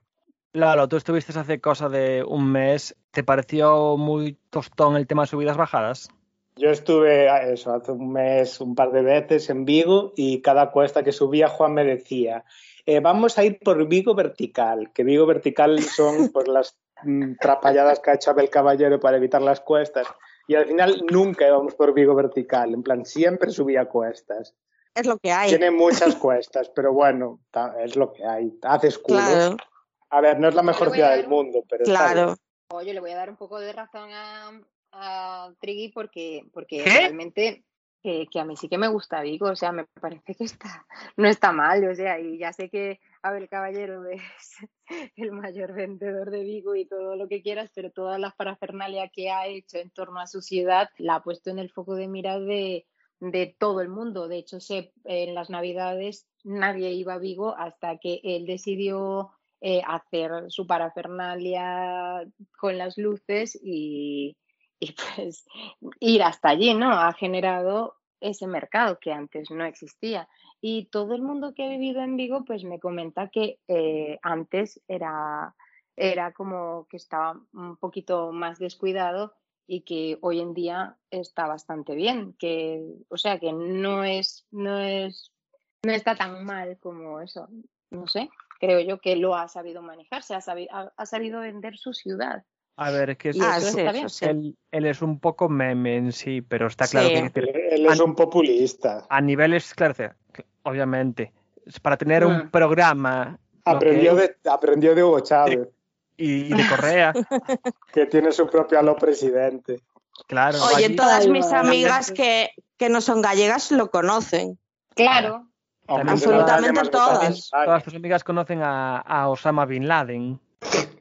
Lalo, tú estuviste hace cosa de un mes. ¿Te pareció muy tostón el tema de subidas bajadas? Yo estuve a eso hace un mes un par de veces en Vigo y cada cuesta que subía Juan me decía eh, vamos a ir por Vigo vertical, que Vigo vertical son pues las mm, trapalladas que ha hecho Abel Caballero para evitar las cuestas y al final nunca íbamos por Vigo vertical, en plan siempre subía cuestas. Es lo que hay. Tiene muchas cuestas, pero bueno, es lo que hay. Haces culo. Claro, A ver, no es la mejor ciudad del un- mundo, pero claro. Oye, le voy a dar un poco de razón a, a Triggy porque, porque ¿Qué? realmente que, que a mí sí que me gusta Vigo, o sea, me parece que está, no está mal, o sea, y ya sé que Abel Caballero es el mayor vendedor de Vigo y todo lo que quieras, pero toda la parafernalia que ha hecho en torno a su ciudad la ha puesto en el foco de mira de, de todo el mundo. De hecho, sé, en las Navidades nadie iba a Vigo hasta que él decidió eh, hacer su parafernalia con las luces y, y pues ir hasta allí, ¿no? Ha generado ese mercado que antes no existía. Y todo el mundo que ha vivido en Vigo, pues me comenta que eh, antes era, era como que estaba un poquito más descuidado y que hoy en día está bastante bien, que, o sea, que no es, no es, no está tan mal como eso, no sé, creo yo que lo ha sabido manejar, se ha sabido, ha, ha sabido vender su ciudad. A ver, es que es- Y Ah, eso está eso bien. sí. él, él es un poco meme en sí, pero está claro Sí. que Él, él es un populista. a niveles, claro, obviamente, para tener un Mm. programa Aprendió que- de, aprendió de Hugo Chávez, y, y de Correa, que tiene su propio alo presidente. claro. Oye, allí- todas mis amigas que, que no son gallegas lo conocen. Claro, También Absolutamente todas. Todas tus amigas conocen a, a Osama Bin Laden.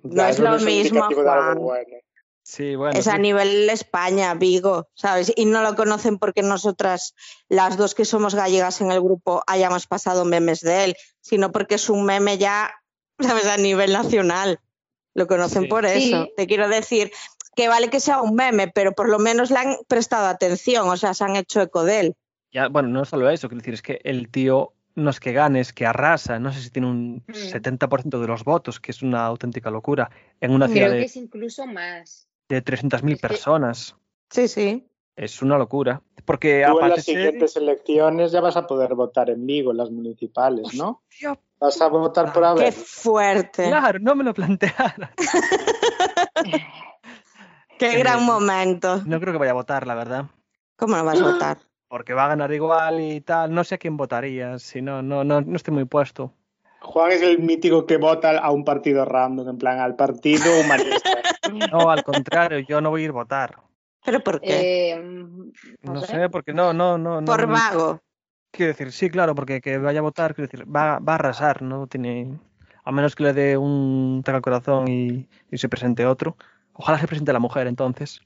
No es lo mismo, indicativo de algo Juan. bueno. Sí, bueno. Es a nivel España, Vigo, ¿sabes? Y no lo conocen porque nosotras, las dos que somos gallegas en el grupo, hayamos pasado memes de él, sino porque es un meme ya, ¿sabes? A nivel nacional. Lo conocen Sí. por eso. Sí. Te quiero decir que vale que sea un meme, pero por lo menos le han prestado atención, o sea, se han hecho eco de él. Ya, bueno, no solo eso, quiero decir, es que el tío no es que gane, es que arrasa. No sé si tiene un Mm. 70% de los votos, que es una auténtica locura. En una ciudad Creo que de, es incluso más. de 300.000 Es que- personas. Sí, sí. Es una locura. Porque Tú en las siguientes elecciones ya vas a poder votar en Vigo, en las municipales, ¿no? Hostia, Vas a votar por Qué haber. fuerte. Claro, no me lo planteara. Qué gran momento. No creo que vaya a votar, la verdad. ¿Cómo no vas a votar? Porque va a ganar igual y tal. No sé a quién votaría. Si no, no, no, no estoy muy puesto. Juan es el mítico que vota a un partido random, en plan al partido humanista. No, al contrario, yo no voy a ir a votar. ¿Pero por qué? Eh, no No sé. porque no, no, no. no por no- vago. Quiero decir, sí, claro, porque que vaya a votar, quiero decir, va, va a arrasar, ¿no? Tiene. A menos que le dé un ataque al corazón y, y se presente otro. Ojalá se presente la mujer entonces.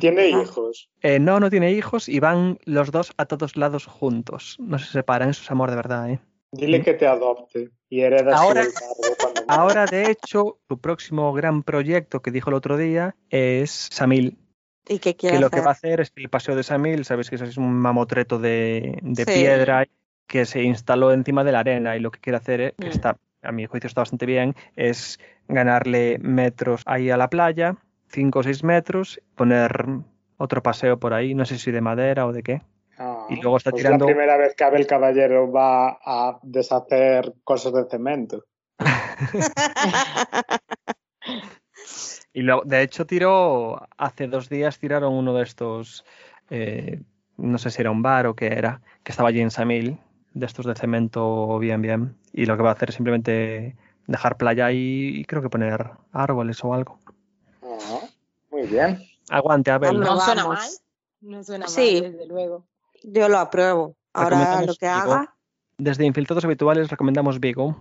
Tiene hijos. Eh, no, no tiene hijos y van los dos a todos lados juntos. No se separan, eso es amor de verdad, ¿eh? Dile que te adopte y heredas Ahora- el cargo cuando. Ahora, de hecho, su próximo gran proyecto que dijo el otro día es Samil. ¿Y qué quiere Que lo que va a hacer es el paseo de Samil, sabes que eso es un mamotreto de, de Sí. piedra que se instaló encima de la arena y lo que quiere hacer, que Mm. está, a mi juicio está bastante bien, es ganarle metros ahí a la playa, 5 o 6 metros, poner otro paseo por ahí, no sé si de madera o de qué. Ah, y luego está pues tirando- la primera vez que Abel Caballero va a deshacer cosas de cemento. Y luego, de hecho, tiró, hace dos días tiraron uno de estos, eh, no sé si era un bar o qué era, que estaba allí en Samil, de estos de cemento bien, bien. Y lo que va a hacer es simplemente dejar playa ahí y creo que poner árboles o algo. Muy bien. Aguante, Abel. Vamos. No suena mal. No suena Sí. mal, desde luego. Yo lo apruebo. Ahora lo que Vigo. haga. Desde Infiltrados Habituales recomendamos Vigo.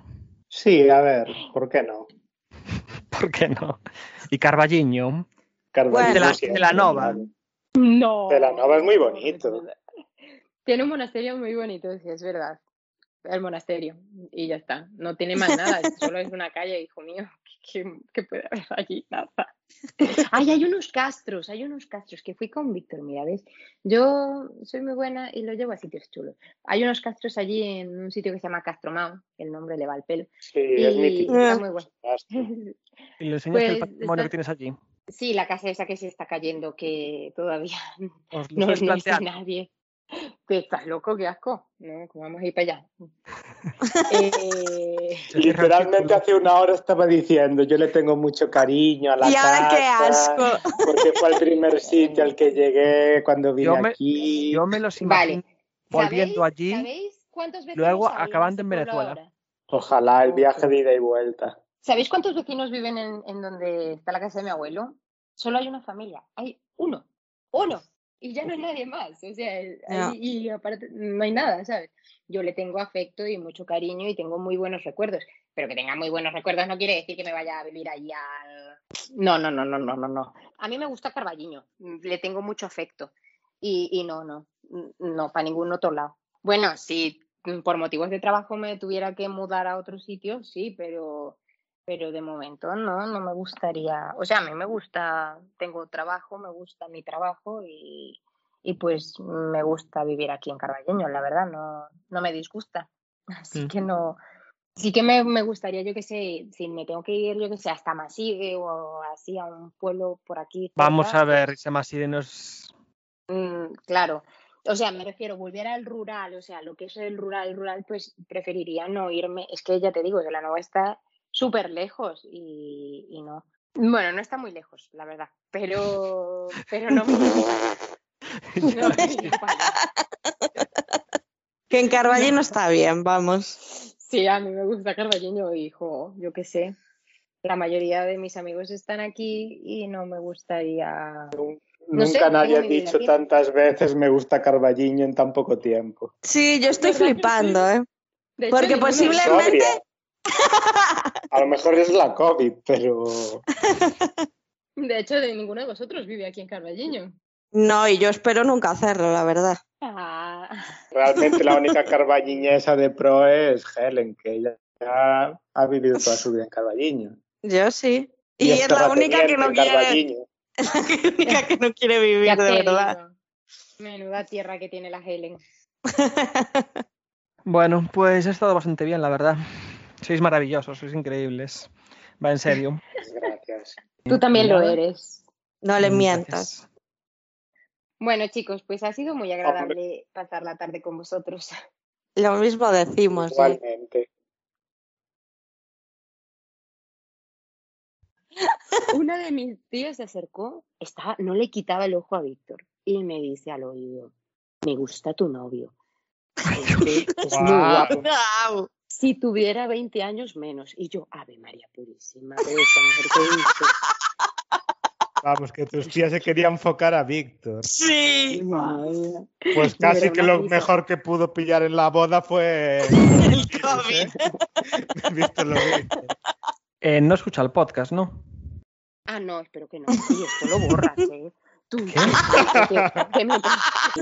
Sí, a ver, ¿por qué no? ¿Por qué no? Y Carballiño. Carvalho de, la, de la Nova. No. De la Nova es muy bonito. Tiene un monasterio muy bonito, sí, es verdad. El monasterio. Y ya está. No tiene más nada. Solo es una calle, hijo mío. ¿Qué, qué puede haber allí? Nada. Ay, hay unos castros, hay unos castros que fui con Víctor, mira, ¿ves? Yo soy muy buena y lo llevo a sitios chulos. Hay unos castros allí en un sitio que se llama Castromao, el nombre le va al pelo. Sí, es Y mítico. está muy bueno. Y le enseñaste el Pues, patrimonio está- que tienes allí. Sí, la casa esa que se está cayendo, que todavía Os no, planteando. nadie. Que estás loco, qué asco. No, ¿cómo vamos a ir para allá? Eh, Literalmente hace una hora estaba diciendo, yo le tengo mucho cariño a la Y ahora casa. qué asco. Porque fue el primer sitio al que llegué cuando vine Yo me, aquí. yo me los Vale. imagino volviendo ¿Sabéis- allí, ¿Sabéis cuántos vecinos luego acabando en Venezuela. Ojalá el viaje de ida y vuelta. ¿Sabéis cuántos vecinos viven en, en donde está la casa de mi abuelo? Solo hay una familia. Hay uno. Uno. Y ya no hay nadie más. O sea, ahí- y aparte no hay nada, ¿sabes? Yo le tengo afecto y mucho cariño y tengo muy buenos recuerdos. Pero que tenga muy buenos recuerdos no quiere decir que me vaya a vivir allí al... No, no, no, no, no, no, no. A mí me gusta Carballiño. Le tengo mucho afecto. Y, y no, no. No, para ningún otro lado. Bueno, si por motivos de trabajo me tuviera que mudar a otro sitio, sí, pero pero de momento no, no me gustaría, o sea, a mí me gusta, tengo trabajo, me gusta mi trabajo y, y pues me gusta vivir aquí en Carballeño, la verdad, no, no me disgusta. Así Mm. que no, sí que me, me gustaría, yo que sé, si me tengo que ir, yo que sé, hasta Masigue o así a un pueblo por aquí. Vamos cerca, a ver, se más nos Mm, claro. O sea, me refiero, volver al rural, o sea, lo que es el rural, rural, pues preferiría no irme. Es que ya te digo, que la nueva está súper lejos y, y no. Bueno, no está muy lejos, la verdad, pero, pero no me no. Que en Carballo no está bien, vamos. Sí, a mí me gusta Carballeño y, jo, yo qué sé. La mayoría de mis amigos están aquí y no me gustaría. No sé, Nunca nadie ha dicho tantas veces me gusta Carballiño en tan poco tiempo. Sí, yo estoy ¿Verdad que sí? flipando, ¿eh? Hecho, Porque posiblemente Sobria. A lo mejor es la COVID, pero De hecho, de ninguno de vosotros vive aquí en Carballiño. No, y yo espero nunca hacerlo, la verdad. Ah, realmente la única carballiñesa de pro es Helen, que ella ha vivido toda su vida en Carballiño. Yo sí. Y, es la única que no quiere. Es la única que no quiere vivir, ya de verdad. digo. Menuda tierra que tiene la Helen. Bueno, pues ha estado bastante bien, la verdad. Sois maravillosos, sois increíbles. Va, en serio. Gracias. Tú también lo eres. No le Mm, mientas. Bueno, chicos, pues ha sido muy agradable pasar la tarde con vosotros. Lo mismo decimos. ¿eh? Igualmente. Una de mis tías se acercó, estaba, no le quitaba el ojo a Víctor y me dice al oído, me gusta tu novio. Es, muy guapo. Si tuviera 20 años menos. Y yo, Ave María Purísima, de esta mujer que dice. Vamos, que tus tías se querían enfocar a Víctor. Sí. Pues casi que lo risa. mejor que pudo pillar en la boda fue El COVID. Víctor lo dice. Eh, no escucha el podcast, ¿no? Ah, no, espero que no. Sí, esto lo borras, ¿eh? Tú, que, que me-